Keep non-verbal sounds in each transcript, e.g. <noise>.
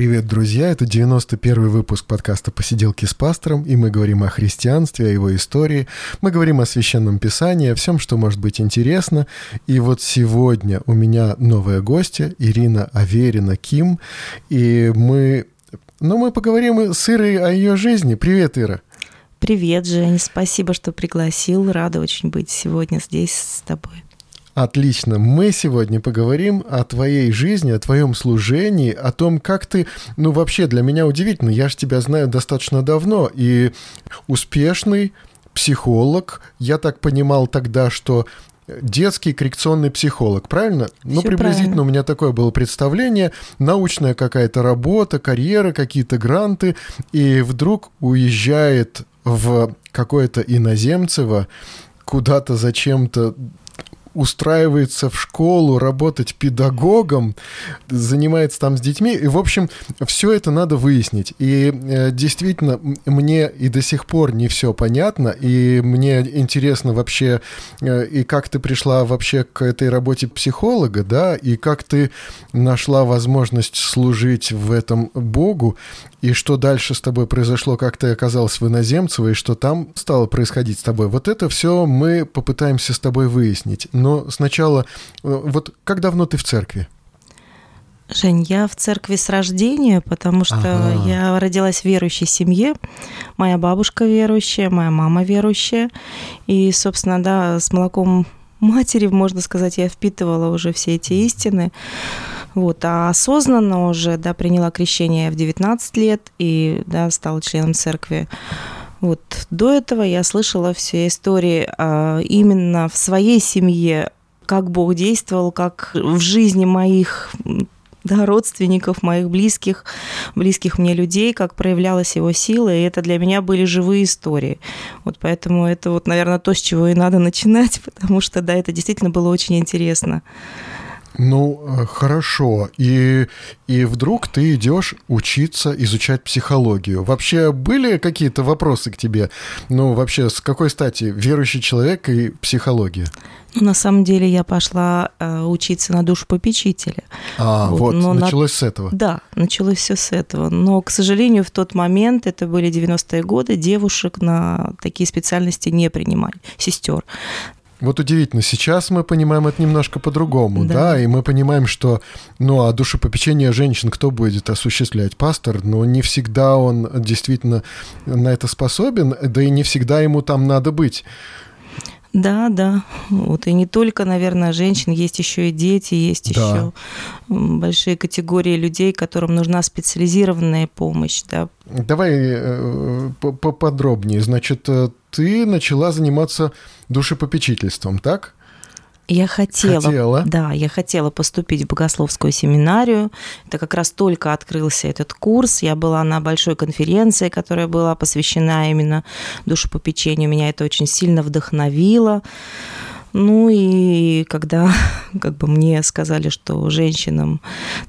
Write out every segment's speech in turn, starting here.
Привет, друзья! Это 91 выпуск подкаста «Посиделки с пастором», и мы говорим о христианстве, о его истории. Мы говорим о Священном Писании, о всем, что может быть интересно. И вот сегодня у меня новая гостья, Ирина Аверина Ким, и мы... Ну, мы поговорим с Ирой о ее жизни. Привет, Ира! Привет, Жень, спасибо, что пригласил. Рада очень быть сегодня здесь с тобой. Отлично. Мы сегодня поговорим о твоей жизни, о твоем служении, о том, как ты... Ну, вообще, для меня удивительно. Я же тебя знаю достаточно давно. И успешный психолог. Я так понимал тогда, что детский коррекционный психолог, правильно? Всё ну, приблизительно правильно. у меня такое было представление. Научная какая-то работа, карьера, какие-то гранты. И вдруг уезжает в какое-то иноземцево куда-то зачем-то устраивается в школу работать педагогом, занимается там с детьми. И, в общем, все это надо выяснить. И э, действительно, мне и до сих пор не все понятно. И мне интересно вообще, э, и как ты пришла вообще к этой работе психолога, да, и как ты нашла возможность служить в этом Богу, и что дальше с тобой произошло, как ты оказалась в Иноземцево, и что там стало происходить с тобой. Вот это все мы попытаемся с тобой выяснить. Но сначала, э, вот как давно ты в церкви? Жень, я в церкви с рождения, потому что Ага. я родилась в верующей семье. Моя бабушка верующая, моя мама верующая. И, собственно, да, с молоком матери, можно сказать, я впитывала уже все эти истины. Вот, а осознанно уже, да, приняла крещение в 19 лет и, да, стала членом церкви. Вот, до этого я слышала все истории а, именно в своей семье, как Бог действовал, как в жизни моих да, родственников, моих близких, близких мне людей, как проявлялась его сила, и это для меня были живые истории. Вот поэтому это вот, наверное, то, с чего и надо начинать, <laughs> потому что, да, это действительно было очень интересно. Ну, э, хорошо. И, и вдруг ты идешь учиться изучать психологию. Вообще были какие-то вопросы к тебе? Ну, вообще, с какой стати верующий человек и психология? Ну, на самом деле я пошла э, учиться на душу попечителя. А, вот, Вот, но на- началось с этого. Да, началось все с этого. Но, к сожалению, в тот момент, это были 90-е годы, девушек на такие специальности не принимали, сестер. Вот удивительно, сейчас мы понимаем это немножко по-другому, да. Да. и мы понимаем, что, ну, а душепопечение женщин кто будет осуществлять? Пастор, но не всегда он действительно на это способен, да и не всегда ему там надо быть. Да, да. Вот и не только, наверное, женщин, есть еще и дети, есть Да. еще большие категории людей, которым нужна специализированная помощь, да. Давай э, по- поподробнее. Значит, э, ты начала заниматься душепопечительством, так? Я хотела, Хотела. да, я хотела поступить в богословскую семинарию. Это как раз только открылся этот курс. Я была на большой конференции, которая была посвящена именно душепопечению. Меня это очень сильно вдохновило. Ну и когда <laughs> как бы мне сказали, что женщинам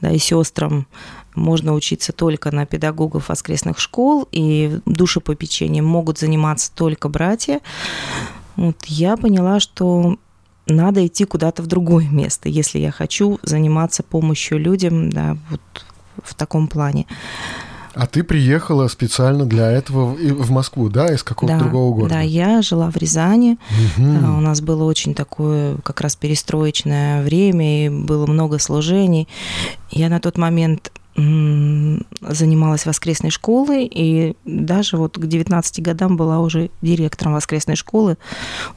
да, и сестрам можно учиться только на педагогов воскресных школ, и душепопечением могут заниматься только братья, вот я поняла, что надо идти куда-то в другое место, если я хочу заниматься помощью людям, да, вот в таком плане. А ты приехала специально для этого в- Москву, да, из какого-то да, другого города? да, я жила в Рязани. А, У нас было очень такое как раз перестроечное время, и было много служений. Я на тот момент занималась воскресной школой, и даже вот к 19 годам была уже директором воскресной школы.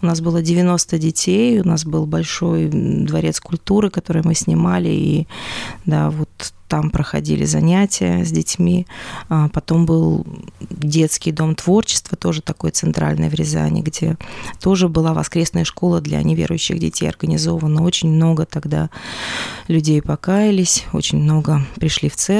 У нас было 90 детей, у нас был большой дворец культуры, который мы снимали, и да, вот там проходили занятия с детьми. А Потом был детский дом творчества, тоже такой центральный в Рязани, где тоже была воскресная школа для неверующих детей организована. Очень много тогда людей покаялись, очень много пришли в церковь.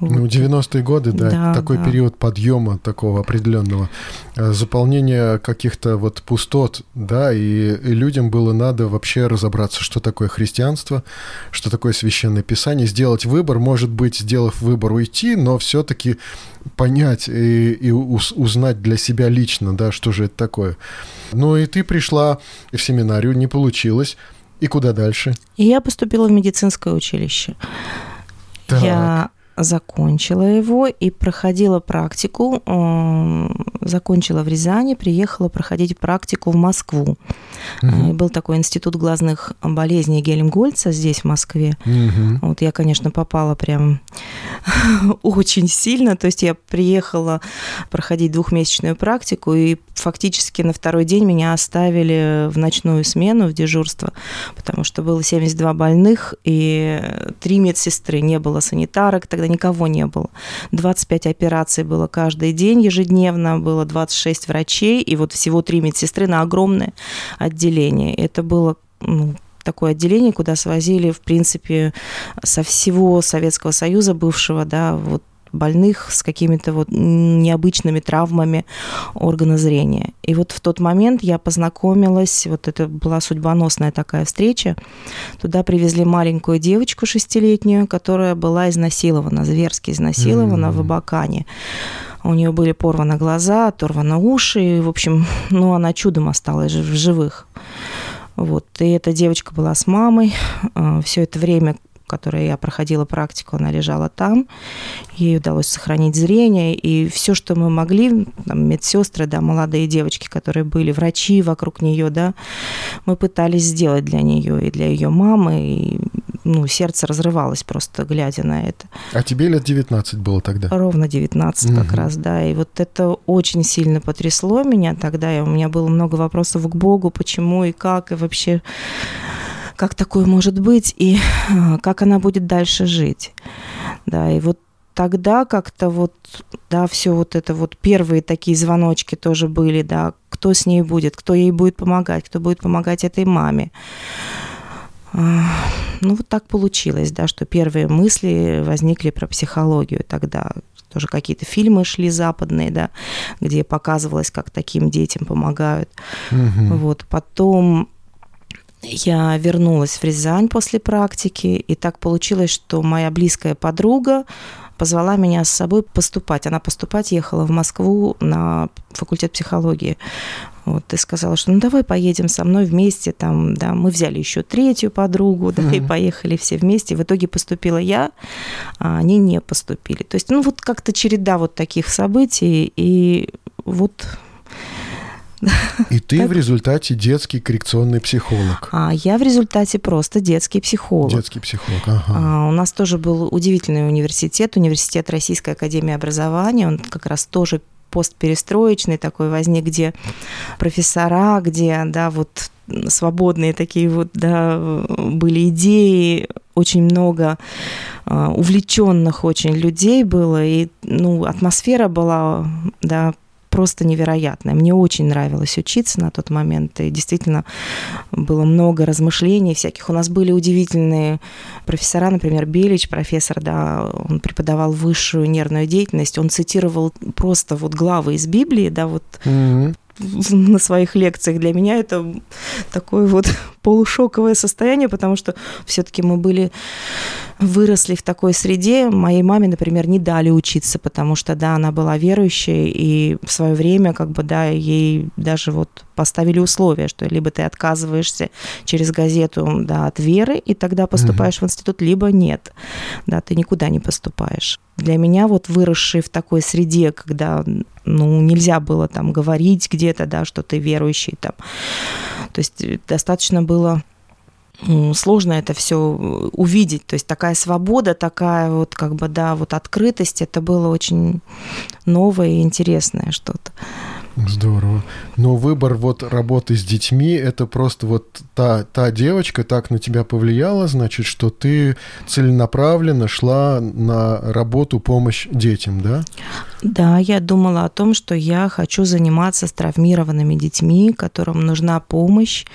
Ну, 90-е годы, да, да такой да. период подъема такого определенного, э, заполнения каких-то вот пустот, да, и, и людям было надо вообще разобраться, что такое христианство, что такое священное писание, сделать выбор, может быть, сделав выбор уйти, но все-таки понять и, и узнать для себя лично, да, что же это такое. Ну и ты пришла в семинарию, не получилось. И куда дальше? И я поступила в медицинское училище. Так. Я закончила его и проходила практику, закончила в Рязани, приехала проходить практику в Москву. Угу. Был такой институт глазных болезней Гельмгольца здесь, в Москве. Угу. Вот я, конечно, попала прям <laughs> очень сильно. То есть я приехала проходить двухмесячную практику, и фактически на второй день меня оставили в ночную смену, в дежурство, потому что было 72 больных, и три медсестры, не было санитарок, тогда никого не было. 25 операций было каждый день ежедневно, было 26 врачей, и вот всего три медсестры на огромное отделение. Это было ну, такое отделение, куда свозили, в принципе, со всего Советского Союза бывшего, да, вот больных с какими-то вот необычными травмами органа зрения. И вот в тот момент я познакомилась, вот это была судьбоносная такая встреча. Туда привезли маленькую девочку шестилетнюю, которая была изнасилована, зверски изнасилована mm-hmm. в Абакане. У нее были порваны глаза, оторваны уши, и, в общем, ну, она чудом осталась в живых. Вот. И эта девочка была с мамой. А, Все это время которой я проходила практику, она лежала там. Ей удалось сохранить зрение. И все, что мы могли, там, медсестры, да, молодые девочки, которые были, врачи вокруг нее, да, мы пытались сделать для нее и для ее мамы. И, ну, сердце разрывалось просто, глядя на это. А тебе лет 19 было тогда? Ровно 19 угу. как раз, да. И вот это очень сильно потрясло меня тогда. И у меня было много вопросов к Богу, почему и как, и вообще как такое может быть и а, как она будет дальше жить. Да, и вот тогда как-то вот, да, все вот это вот первые такие звоночки тоже были, да, кто с ней будет, кто ей будет помогать, кто будет помогать этой маме. А, ну, вот так получилось, да, что первые мысли возникли про психологию тогда. Тоже какие-то фильмы шли западные, да, где показывалось, как таким детям помогают. Угу. Вот, потом я вернулась в Рязань после практики, и так получилось, что моя близкая подруга позвала меня с собой поступать. Она поступать ехала в Москву на факультет психологии. Вот, и сказала, что ну давай поедем со мной вместе, там, да, мы взяли еще третью подругу, да, mm-hmm. и поехали все вместе. В итоге поступила я, а они не поступили. То есть, ну вот как-то череда вот таких событий, и вот и ты в результате детский коррекционный психолог. А я в результате просто детский психолог. Детский психолог, ага. А, у нас тоже был удивительный университет, университет Российской Академии Образования. Он как раз тоже постперестроечный такой возник, где профессора, где, да, вот свободные такие вот, да, были идеи, очень много а, увлеченных очень людей было, и, ну, атмосфера была, да, просто невероятная. Мне очень нравилось учиться на тот момент, и действительно было много размышлений всяких. У нас были удивительные профессора, например, Белич, профессор, да, он преподавал высшую нервную деятельность, он цитировал просто вот главы из Библии, да, вот mm-hmm на своих лекциях. Для меня это такое вот полушоковое состояние, потому что все-таки мы были выросли в такой среде. Моей маме, например, не дали учиться, потому что, да, она была верующей, и в свое время, как бы, да, ей даже вот поставили условия, что либо ты отказываешься через газету, да, от веры, и тогда поступаешь угу. в институт, либо нет, да, ты никуда не поступаешь. Для меня вот выросший в такой среде, когда, ну, нельзя было там говорить где-то, да, что ты верующий там, то есть достаточно было сложно это все увидеть. То есть такая свобода, такая вот как бы, да, вот открытость, это было очень новое и интересное что-то. Здорово. Но выбор вот работы с детьми, это просто вот та, та девочка так на тебя повлияла, значит, что ты целенаправленно шла на работу, помощь детям, да? Да, я думала о том, что я хочу заниматься с травмированными детьми, которым нужна помощь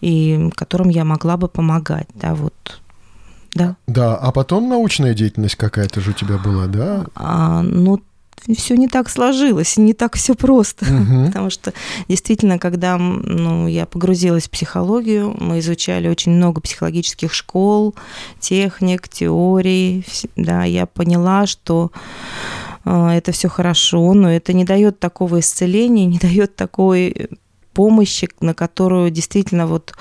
и которым я могла бы помогать, да, вот да. Да, а потом научная деятельность какая-то же у тебя была, да? А, ну, все не так сложилось, не так все просто. <laughs> Угу. Потому что действительно, когда ну, я погрузилась в психологию, мы изучали очень много психологических школ, техник, теорий. Да, я поняла, что э, это все хорошо, но это не дает такого исцеления, <laughs> не дает такой помощи, на которую действительно вот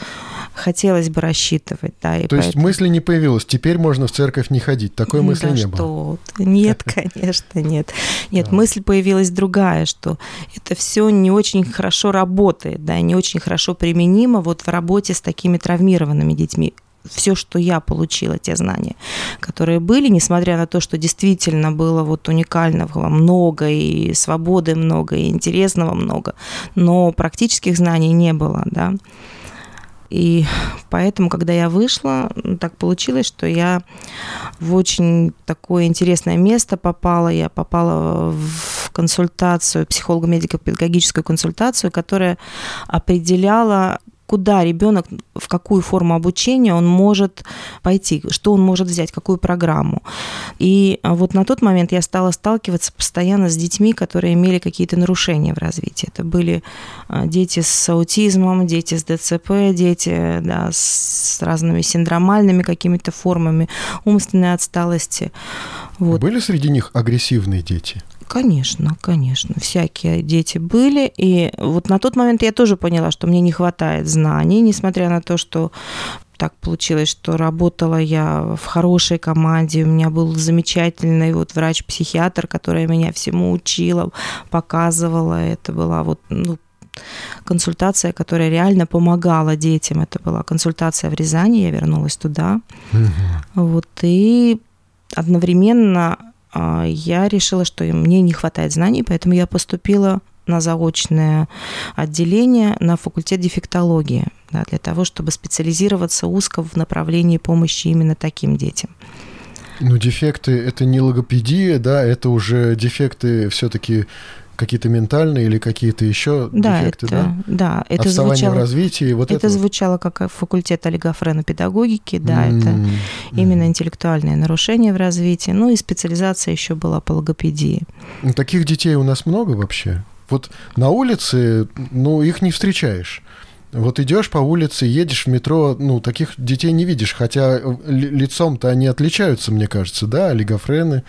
хотелось бы рассчитывать. Да, и То поэтому... есть мысли не появилось, теперь можно в церковь не ходить, такой мысли да не было? Нет, <laughs> конечно, нет. Нет, да. мысль появилась другая, что это все не очень хорошо работает, да, не очень хорошо применимо вот в работе с такими травмированными детьми все, что я получила, те знания, которые были, несмотря на то, что действительно было вот уникального много, и свободы много, и интересного много, но практических знаний не было, да. И поэтому, когда я вышла, так получилось, что я в очень такое интересное место попала. Я попала в консультацию, психолого-медико-педагогическую консультацию, которая определяла куда ребенок, в какую форму обучения он может пойти, что он может взять, какую программу. И вот на тот момент я стала сталкиваться постоянно с детьми, которые имели какие-то нарушения в развитии. Это были а, дети с аутизмом, дети с ДЦП, дети да, с разными синдромальными какими-то формами умственной отсталости. Вот. Были среди них агрессивные дети? Конечно, конечно. Всякие дети были. И вот на тот момент я тоже поняла, что мне не хватает знаний, несмотря на то, что так получилось, что работала я в хорошей команде, у меня был замечательный вот врач-психиатр, которая меня всему учила, показывала. Это была вот ну, консультация, которая реально помогала детям. Это была консультация в Рязани, я вернулась туда. Угу. Вот, и одновременно я решила, что мне не хватает знаний, поэтому я поступила на заочное отделение на факультет дефектологии, да, для того, чтобы специализироваться узко в направлении помощи именно таким детям. Ну, дефекты это не логопедия, да, это уже дефекты все-таки какие-то ментальные или какие-то еще да, дефекты, это, да? Да, это Отставание звучало, в развитии, вот это. Это звучало как факультет олигофренопедагогики, да, mm-hmm. это именно интеллектуальные нарушения в развитии, ну и специализация еще была по логопедии. Ну, таких детей у нас много вообще? Вот на улице, ну, их не встречаешь. Вот идешь по улице, едешь в метро, ну, таких детей не видишь, хотя лицом-то они отличаются, мне кажется, да, олигофрены,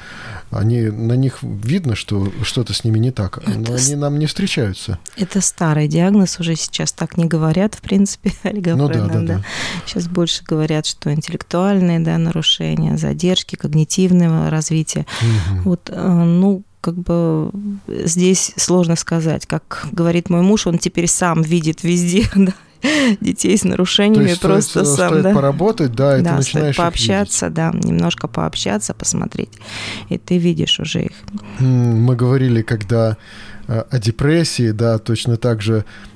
они, на них видно, что что-то с ними не так, но это они нам не встречаются. Это старый диагноз, уже сейчас так не говорят, в принципе, <laughs> олигофрены, ну, да, да, да. да. Сейчас больше говорят, что интеллектуальные, да, нарушения, задержки когнитивного развития. Угу. Вот, э, ну, как бы здесь сложно сказать. Как говорит мой муж, он теперь сам видит везде <laughs> да, детей с нарушениями. То есть просто стоит, сам, стоит да. поработать, да, и да, ты начинаешь пообщаться, да, немножко пообщаться, посмотреть, и ты видишь уже их. Мы говорили, когда э, о депрессии, да, точно так же Э,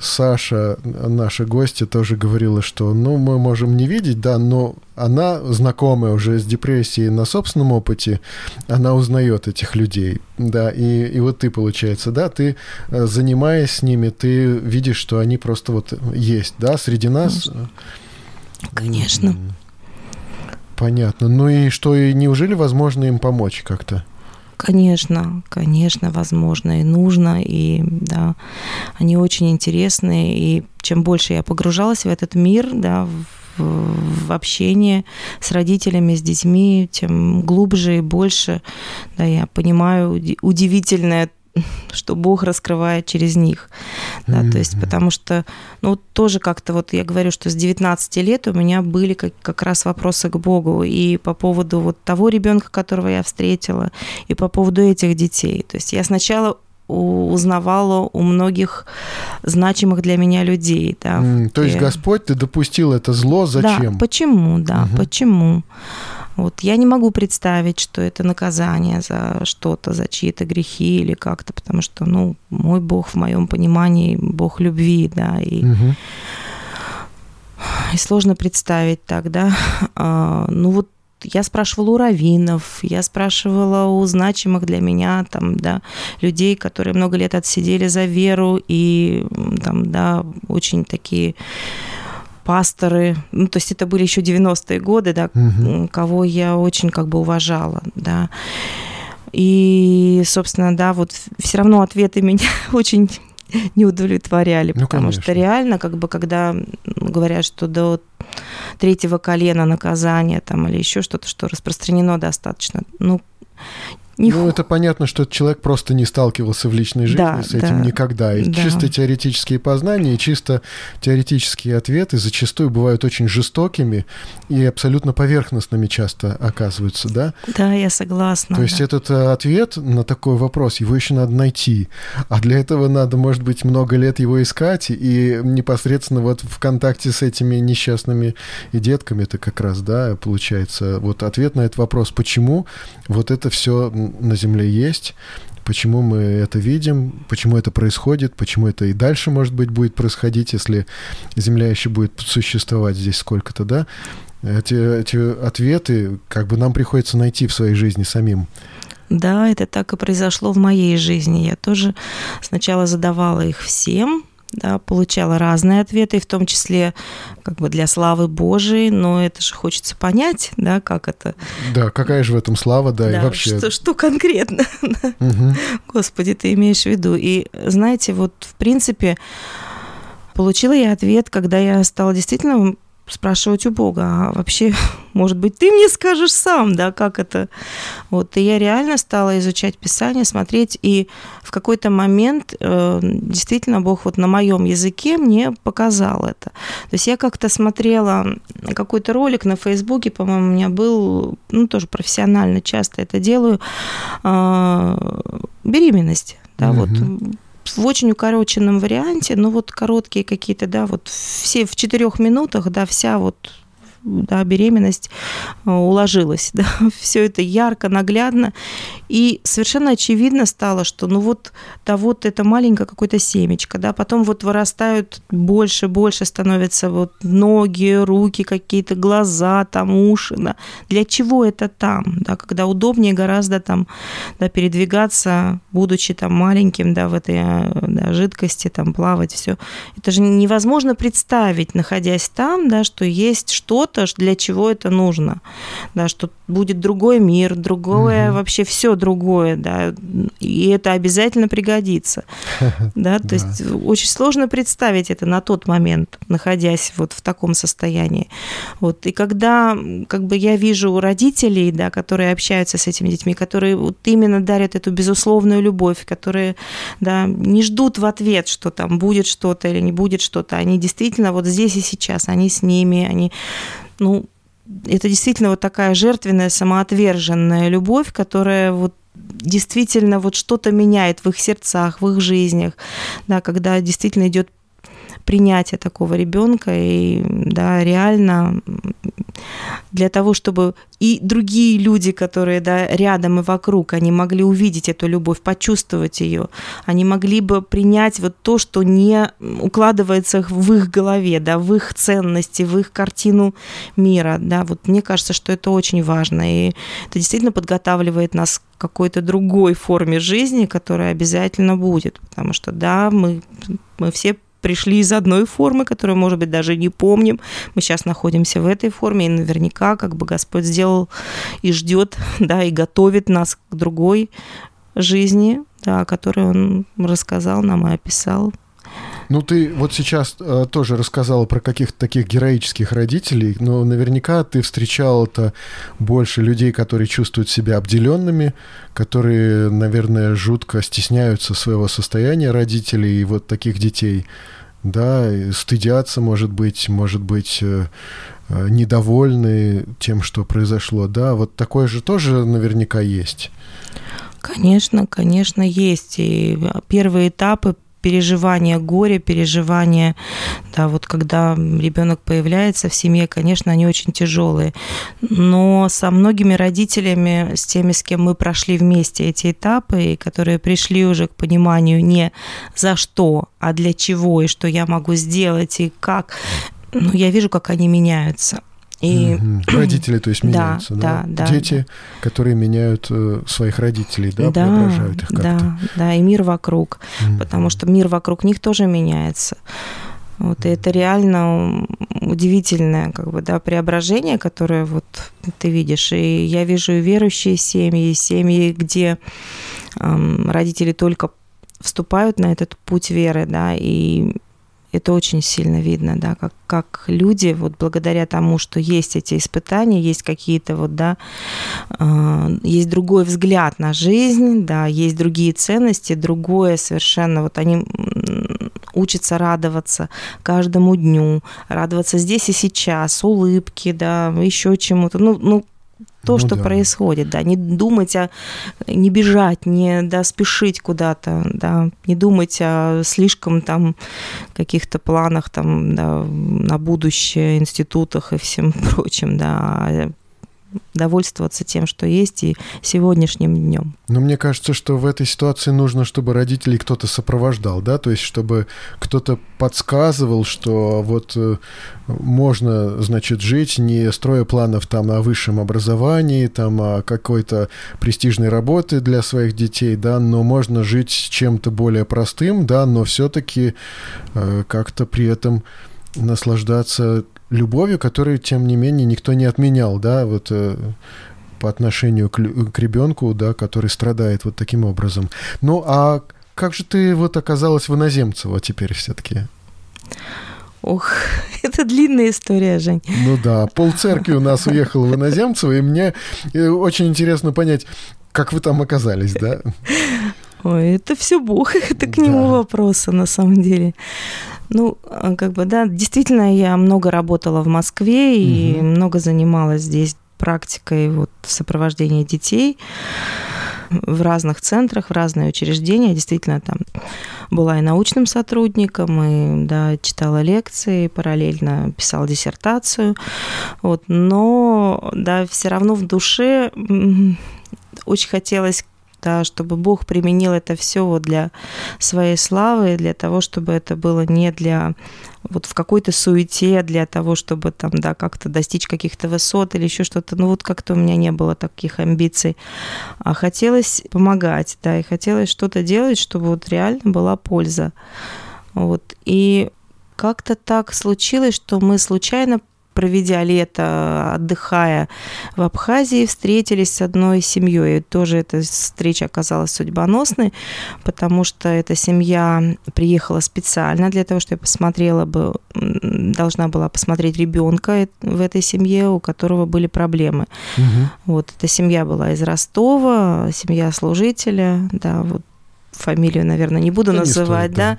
Саша, наша гостья, тоже говорила, что, ну, мы можем не видеть, да, но она, знакомая уже с депрессией на собственном опыте, она узнает этих людей, да, и, и вот ты, получается, да, ты, э, занимаясь с ними, ты видишь, что они просто вот есть, да, среди нас. Конечно. Понятно. Ну и что, и неужели возможно им помочь как-то? Конечно, конечно, возможно и нужно, и да, они очень интересные, и чем больше я погружалась в этот мир, да, в, в общение с родителями, с детьми, тем глубже и больше, да, я понимаю удивительное <laughs> что Бог раскрывает через них. Да, mm-hmm. То есть, потому что, ну, тоже как-то вот я говорю, что с 19 лет у меня были как, как раз вопросы к Богу и по поводу вот того ребенка, которого я встретила, и по поводу этих детей. То есть я сначала узнавала у многих значимых для меня людей. Да. Mm, то есть. Господь, ты допустил это зло, зачем? Да, почему, да, угу. почему? Вот я не могу представить, что это наказание за что-то, за чьи-то грехи или как-то, потому что, ну, мой Бог в моем понимании Бог любви, да, и, угу. и сложно представить так, да. А, ну вот я спрашивала у раввинов, я спрашивала у значимых для меня там, да, людей, которые много лет отсидели за веру и там, да, очень такие пасторы, ну, то есть это были еще 90-е годы, да, угу. кого я очень как бы уважала, да. И, собственно, да, вот все равно ответы <laughs> меня очень не удовлетворяли, ну, потому конечно. что реально, как бы, когда говорят, что до третьего колена наказания там или еще что-то, что распространено достаточно, ну, не ну, это понятно, что человек просто не сталкивался в личной жизни да, с этим да, никогда. И да. чисто теоретические познания, и чисто теоретические ответы зачастую бывают очень жестокими и абсолютно поверхностными часто оказываются, да? Да, я согласна. То есть этот э, ответ на такой вопрос, его еще надо найти. А для этого надо, может быть, много лет его искать, и непосредственно вот в контакте с этими несчастными и детками это как раз, да, получается, вот ответ на этот вопрос, почему вот это все на Земле есть, почему мы это видим, почему это происходит, почему это и дальше, может быть, будет происходить, если Земля еще будет существовать здесь сколько-то, да? Эти, эти ответы как бы нам приходится найти в своей жизни самим. Да, это так и произошло в моей жизни. Я тоже сначала задавала их всем, да, получала разные ответы, в том числе как бы для славы Божией, но это же хочется понять, да, как это. Да, какая же в этом слава, да, да и вообще. Что, что конкретно, <laughs> угу. Господи, ты имеешь в виду. И знаете, вот в принципе получила я ответ, когда я стала действительно спрашивать у Бога, а вообще, <laughs> может быть, ты мне скажешь сам, да, как это. Вот, и я реально стала изучать Писание, смотреть, и в какой-то момент э, действительно Бог вот на моем языке мне показал это. То есть я как-то смотрела какой-то ролик на Фейсбуке, по-моему, у меня был, ну, тоже профессионально часто это делаю, э, беременность, да, угу. вот в очень укороченном варианте, но вот короткие какие-то, да, вот все в четырех минутах, да, вся вот да, беременность э, уложилась. <laughs> Да, все это ярко, наглядно. И совершенно очевидно стало, что ну вот, да вот это маленькое какое-то семечко, да, потом вот вырастают больше, больше становятся вот ноги, руки какие-то, глаза, там уши, да. Для чего это там, да, когда удобнее гораздо там, да, передвигаться, будучи там маленьким, да, в этой да, жидкости, там плавать, все. Это же невозможно представить, находясь там, да, что есть что-то, для чего это нужно, да, что будет другой мир, другое, угу. вообще все другое, да, и это обязательно пригодится, <laughs> да, то есть очень сложно представить это на тот момент, находясь вот в таком состоянии, вот, и когда, как бы я вижу родителей, да, которые общаются с этими детьми, которые вот именно дарят эту безусловную любовь, которые, да, не ждут в ответ, что там будет что-то или не будет что-то, они действительно вот здесь и сейчас, они с ними, они, ну, это действительно вот такая жертвенная, самоотверженная любовь, которая вот действительно вот что-то меняет в их сердцах, в их жизнях, да, когда действительно идет принятие такого ребенка и да, реально для того, чтобы и другие люди, которые да, рядом и вокруг, они могли увидеть эту любовь, почувствовать ее, они могли бы принять вот то, что не укладывается в их голове, да, в их ценности, в их картину мира. Да. Вот мне кажется, что это очень важно, и это действительно подготавливает нас к какой-то другой форме жизни, которая обязательно будет, потому что, да, мы, мы все пришли из одной формы, которую, может быть, даже не помним. Мы сейчас находимся в этой форме, и наверняка как бы Господь сделал и ждет, <laughs> да, и готовит нас к другой жизни, да, которую Он рассказал нам и описал. Ну, ты вот сейчас э, тоже рассказала про каких-то таких героических родителей, но наверняка ты встречал это больше людей, которые чувствуют себя обделенными, которые, наверное, жутко стесняются своего состояния родителей и вот таких детей да, стыдятся, может быть, может быть, э, э, недовольны тем, что произошло, да, вот такое же тоже наверняка есть. Конечно, конечно, есть. И первые этапы переживания горя, переживания, да, вот когда ребенок появляется в семье, конечно, они очень тяжелые. Но со многими родителями, с теми, с кем мы прошли вместе эти этапы, и которые пришли уже к пониманию не за что, а для чего, и что я могу сделать, и как, ну, я вижу, как они меняются. И... Угу. <clears throat> Родители, то есть, меняются, да? да? да Дети, да. которые меняют э, своих родителей, да, да преображают их как-то. Да, да, и мир вокруг, угу. потому что мир вокруг них тоже меняется. Вот, и это реально удивительное как бы, да, преображение, которое вот ты видишь. И я вижу верующие семьи, семьи, где эм, родители только вступают на этот путь веры, да, и это очень сильно видно, да, как, как люди, вот благодаря тому, что есть эти испытания, есть какие-то вот, да, э, есть другой взгляд на жизнь, да, есть другие ценности, другое совершенно, вот они учатся радоваться каждому дню, радоваться здесь и сейчас, улыбки, да, еще чему-то, ну, ну то, ну, что да. происходит, да, не думать о, не бежать, не да, спешить куда-то, да, не думать о слишком там каких-то планах там, да, на будущее, институтах и всем <laughs> прочим, да, а довольствоваться тем, что есть, и сегодняшним днем. Но мне кажется, что в этой ситуации нужно, чтобы родителей кто-то сопровождал, да, то есть чтобы кто-то подсказывал, что вот э, можно, значит, жить, не строя планов там о высшем образовании, там о какой-то престижной работе для своих детей, да, но можно жить чем-то более простым, да, но все-таки э, как-то при этом наслаждаться любовью, которую, тем не менее, никто не отменял, да, вот э, по отношению к, к ребенку, да, который страдает вот таким образом. Ну, а как же ты вот оказалась в Иноземцево теперь все-таки? Ох, <laughs> это длинная история, Жень. Ну да, пол церкви у нас уехал в Иноземцево, и мне э, очень интересно понять, как вы там оказались, да? Ой, это все Бог, <laughs> это к нему да. вопросы на самом деле. Ну, а, как бы, да, действительно, я много работала в Москве и угу. много занималась здесь практикой вот сопровождения детей в разных центрах, в разные учреждения. Действительно, там была и научным сотрудником, и да, читала лекции, параллельно писала диссертацию. Вот, но да, все равно в душе очень хотелось да, чтобы Бог применил это все вот для своей славы, для того, чтобы это было не для вот в какой-то суете для того, чтобы там, да, как-то достичь каких-то высот или еще что-то. Ну вот как-то у меня не было таких амбиций. А хотелось помогать, да, и хотелось что-то делать, чтобы вот реально была польза. Вот. И как-то так случилось, что мы случайно проведя лето, отдыхая в Абхазии, встретились с одной семьей. И тоже эта встреча оказалась судьбоносной, потому что эта семья приехала специально для того, чтобы я посмотрела бы, должна была посмотреть ребенка в этой семье, у которого были проблемы. Угу. Вот эта семья была из Ростова, семья служителя, да, вот фамилию, наверное, не буду да называть, не стоит, да.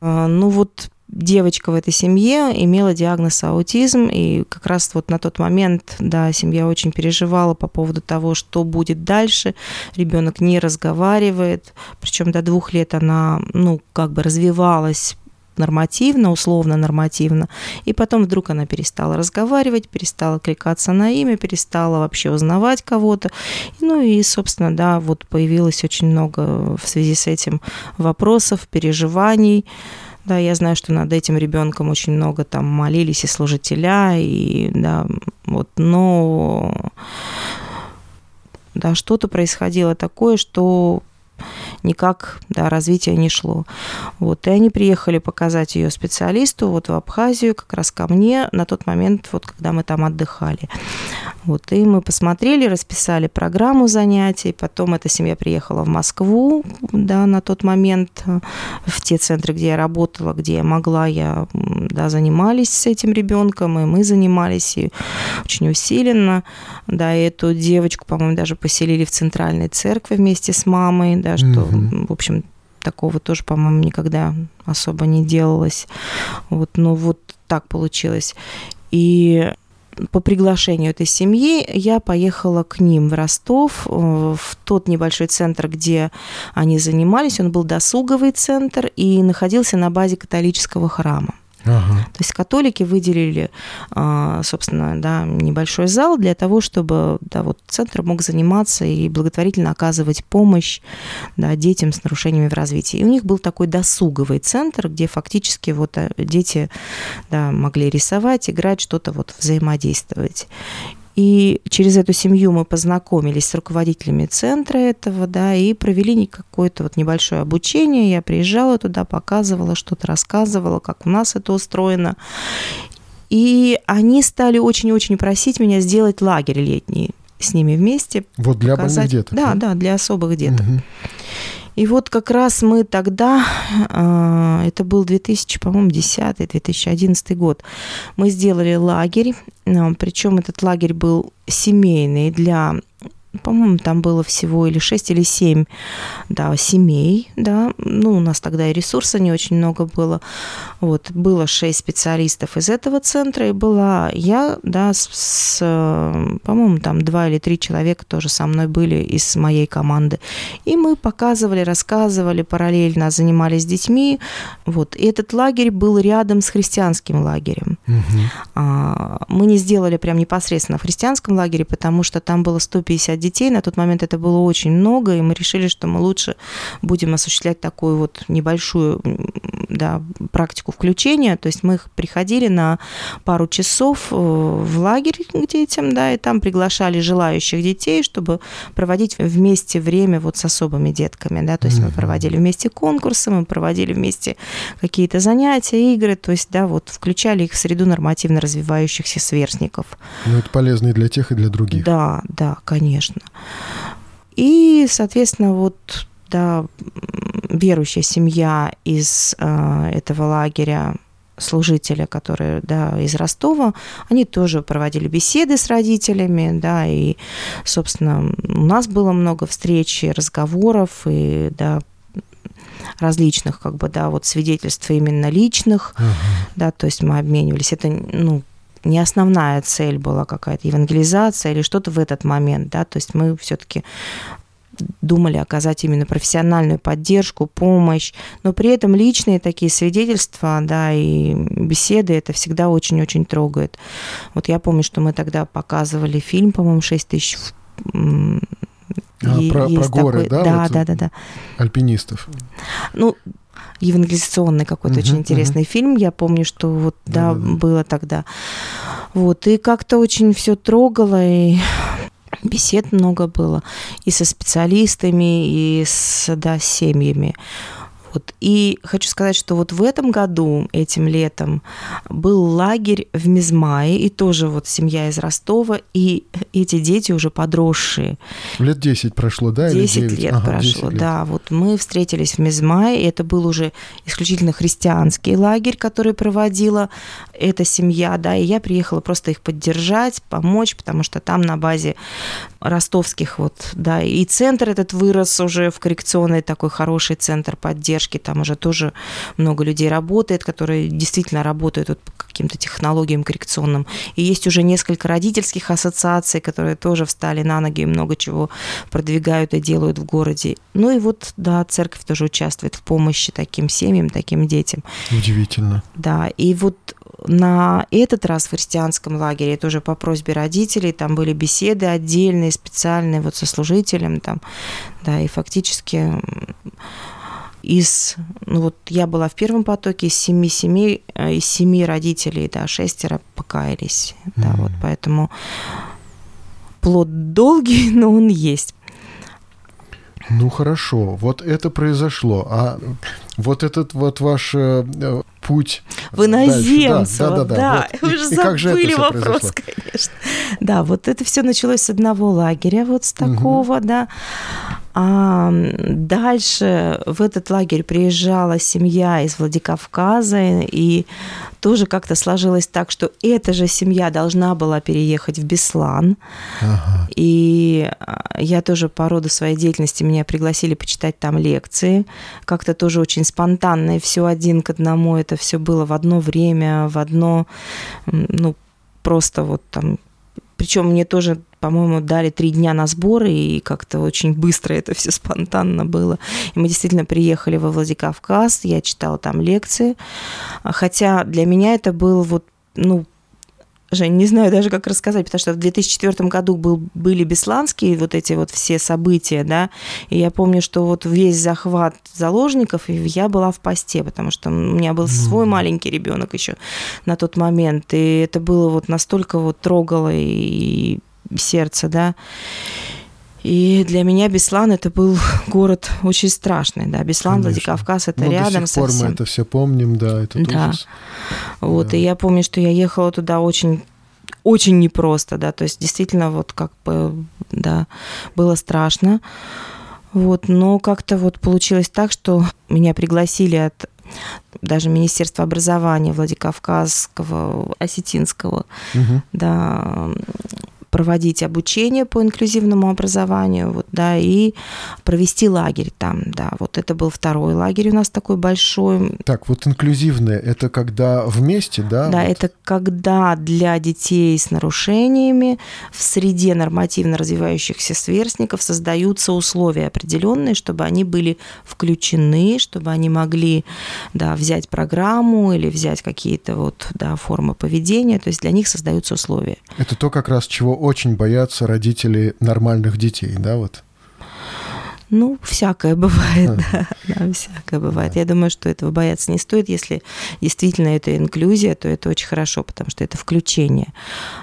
да. Угу. Ну вот девочка в этой семье имела диагноз аутизм, и как раз вот на тот момент, да, семья очень переживала по поводу того, что будет дальше. Ребенок не разговаривает, причем до двух лет она, ну, как бы развивалась нормативно, условно нормативно, и потом вдруг она перестала разговаривать, перестала кликаться на имя, перестала вообще узнавать кого-то, ну и, собственно, да, вот появилось очень много в связи с этим вопросов, переживаний, да, я знаю, что над этим ребенком очень много там молились и служителя, и да, вот, но да, что-то происходило такое, что никак да, развитие не шло. Вот, и они приехали показать ее специалисту вот в Абхазию, как раз ко мне, на тот момент, вот, когда мы там отдыхали. Вот, и мы посмотрели, расписали программу занятий, потом эта семья приехала в Москву, да, на тот момент, в те центры, где я работала, где я могла, я, да, занимались с этим ребенком, и мы занимались и очень усиленно, да, и эту девочку, по-моему, даже поселили в центральной церкви вместе с мамой, да, что, угу. в общем, такого тоже, по-моему, никогда особо не делалось. Вот, но вот так получилось. И по приглашению этой семьи я поехала к ним в Ростов, э, в тот небольшой центр, где они занимались. Он был досуговый центр и находился на базе католического храма. Ага. То есть католики выделили, а, собственно, да, небольшой зал для того, чтобы да, вот центр мог заниматься и благотворительно оказывать помощь да, детям с нарушениями в развитии. И у них был такой досуговый центр, где фактически вот э, дети да, могли рисовать, играть, что-то вот взаимодействовать. И через эту семью мы познакомились с руководителями центра этого, да, и провели какое-то вот небольшое обучение. Я приезжала туда, показывала, что-то рассказывала, как у нас это устроено. И они стали очень-очень просить меня сделать лагерь летний с ними вместе. Вот для показать. больных деток? Да, да, для особых деток. Угу. И вот как раз мы тогда, а, это был 2000, по-моему, 10-2011 год, мы сделали лагерь, причем этот лагерь был семейный для по-моему, там было всего или 6, или 7 да, семей, да, ну, у нас тогда и ресурса не очень много было, вот, было 6 специалистов из этого центра, и была я, да, с, с по-моему, там 2 или 3 человека тоже со мной были из моей команды, и мы показывали, рассказывали, параллельно занимались детьми, вот, и этот лагерь был рядом с христианским лагерем. Угу. Мы не сделали прям непосредственно в христианском лагере, потому что там было 150 детей. На тот момент это было очень много, и мы решили, что мы лучше будем осуществлять такую вот небольшую да, практику включения. То есть мы их приходили на пару часов э, в лагерь к детям, да, и там приглашали желающих детей, чтобы проводить вместе время вот с особыми детками, да, то есть мы проводили вместе конкурсы, мы проводили вместе какие-то занятия, игры, то есть, да, вот включали их в среду нормативно развивающихся сверстников. Ну, это полезно и для тех, и для других. Да, да, конечно конечно. И, соответственно, вот да, верующая семья из э, этого лагеря служителя, которые, да, из Ростова, они тоже проводили беседы с родителями, да, и, собственно, у нас было много встреч и разговоров, и, да, различных, как бы, да, вот свидетельств именно личных, uh-huh. да, то есть мы обменивались. Это, ну, не основная цель была какая-то евангелизация или что-то в этот момент, да, то есть мы все-таки думали оказать именно профессиональную поддержку, помощь, но при этом личные такие свидетельства, да, и беседы, это всегда очень-очень трогает. Вот я помню, что мы тогда показывали фильм, по-моему, «6 тысяч а, и про, про горы, такой, да? Да, вот да, да, да. Альпинистов. Ну, евангелизационный какой-то uh-huh, очень интересный uh-huh. фильм. Я помню, что вот да, да, было тогда. Вот, и как-то очень все трогало, и бесед много было и со специалистами, и с да, семьями. Вот. И хочу сказать, что вот в этом году, этим летом, был лагерь в Мизмае, и тоже вот семья из Ростова, и эти дети уже подросшие. Лет 10 прошло, да? 10 лет ага, прошло, 10 лет. да. Вот мы встретились в Мизмае, и это был уже исключительно христианский лагерь, который проводила эта семья, да, и я приехала просто их поддержать, помочь, потому что там на базе ростовских вот, да, и центр этот вырос уже в коррекционный такой хороший центр поддержки, там уже тоже много людей работает, которые действительно работают вот по каким-то технологиям коррекционным, и есть уже несколько родительских ассоциаций, которые тоже встали на ноги и много чего продвигают и делают в городе. Ну и вот, да, церковь тоже участвует в помощи таким семьям, таким детям. Удивительно. Да, и вот на этот раз в христианском лагере, тоже по просьбе родителей, там были беседы отдельные, специальные, вот со служителем там, да, и фактически из, ну вот я была в первом потоке, из семи семей, э, из семи родителей, да, шестеро покаялись, mm-hmm. да, вот, поэтому плод долгий, <laughs> но он есть. Ну хорошо, вот это произошло, а вот этот вот ваш э, путь. В иноземцево, да, да, да, да. Вот. Вы же и, забыли вопрос, произошло? конечно. Да, вот это все началось с одного лагеря, вот с такого, угу. да. А дальше в этот лагерь приезжала семья из Владикавказа, и тоже как-то сложилось так, что эта же семья должна была переехать в Беслан. Ага. И а, я тоже по роду своей деятельности меня пригласили почитать там лекции. Как-то тоже очень спонтанно, и все один к одному. Это все было в одно время, в одно, ну, просто вот там причем мне тоже, по-моему, дали три дня на сборы, и как-то очень быстро это все спонтанно было. И мы действительно приехали во Владикавказ, я читала там лекции. Хотя для меня это был вот, ну, Жень, не знаю даже, как рассказать, потому что в 2004 году был, были бесланские вот эти вот все события, да, и я помню, что вот весь захват заложников, и я была в посте, потому что у меня был свой маленький ребенок еще на тот момент, и это было вот настолько вот трогало и сердце, да. И для меня Беслан это был <laughs> город очень страшный, да. Беслан, Конечно. Владикавказ это Ну, рядом до сих пор совсем. мы это все помним, да, это Да. ужас. Вот, Да. и я помню, что я ехала туда очень очень непросто, да, то есть действительно вот как бы, да, было страшно. Вот, но как-то вот получилось так, что меня пригласили от даже Министерства образования Владикавказского, Осетинского, Мгм. да, проводить обучение по инклюзивному образованию, вот, да, и провести лагерь там, да. Вот это был второй лагерь у нас такой большой, Так, вот инклюзивное, это когда вместе, да? да, вот? это когда для детей с нарушениями в среде нормативно развивающихся сверстников создаются условия определенные, чтобы они были включены, чтобы они могли да, взять программу или взять какие-то вот, да, формы поведения. То есть для них создаются условия. Это то, как раз чего очень боятся родители нормальных детей, да, вот? Ну, всякое бывает, да, да, всякое бывает. Я думаю, что этого бояться не стоит. Если действительно это инклюзия, то это очень хорошо, потому что это включение.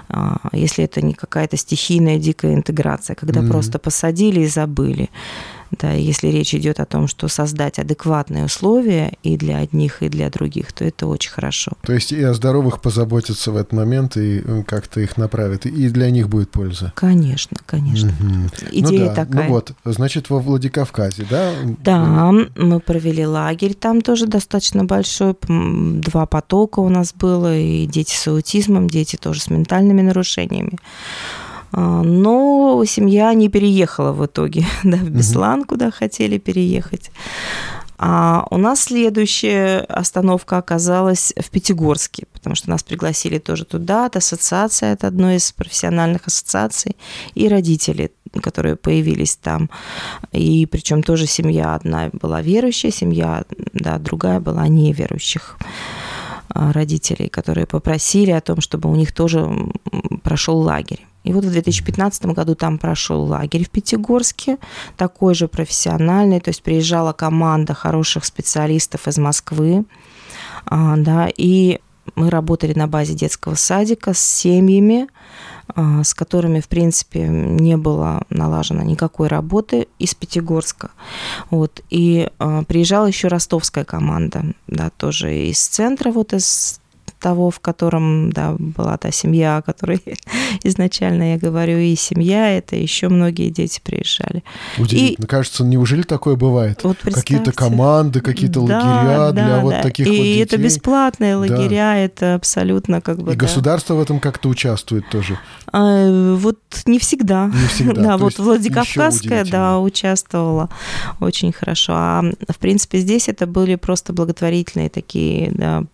А, Если это не какая-то стихийная дикая интеграция, когда Мгм. просто посадили и забыли. Да, и если речь идет о том, что создать адекватные условия и для одних, и для других, то это очень хорошо. То есть и о здоровых позаботятся в этот момент, и как-то их направят, и для них будет польза. Конечно, конечно. Мгм. Идея ну да, такая. ну вот, значит, во Владикавказе, да? Да, мы провели лагерь, там тоже достаточно большой, два потока у нас было, и дети с аутизмом, дети тоже с ментальными нарушениями. А, Но семья не переехала в итоге <laughs> да, в Беслан, куда хотели переехать. А у нас следующая остановка оказалась в Пятигорске, потому что нас пригласили тоже туда, от ассоциации, от одной из профессиональных ассоциаций, и родители, которые появились там. И причем тоже семья одна была верующая, семья да, другая была неверующих а, родителей, которые попросили о том, чтобы у них тоже прошел лагерь. И вот в 2015 году там прошел лагерь в Пятигорске, такой же профессиональный, то есть приезжала команда хороших специалистов из Москвы, а, да, и мы работали на базе детского садика с семьями, а, с которыми, в принципе, не было налажено никакой работы из Пятигорска. Вот. И а, приезжала еще ростовская команда, да, тоже из центра, вот из того, в котором да, была та семья, о которой <laughs> изначально я говорю, и семья, это еще многие дети приезжали. Удивительно. Кажется, неужели такое бывает? Вот Какие-то команды, какие-то Да, лагеря для да, вот да. таких и вот детей. это бесплатные Да. лагеря, это абсолютно как бы... И да. государство в этом как-то участвует тоже. А, Вот не всегда. Не всегда. <laughs> Да, То вот Владикавказская, да, участвовала очень хорошо. А в принципе здесь это были просто благотворительные такие, да,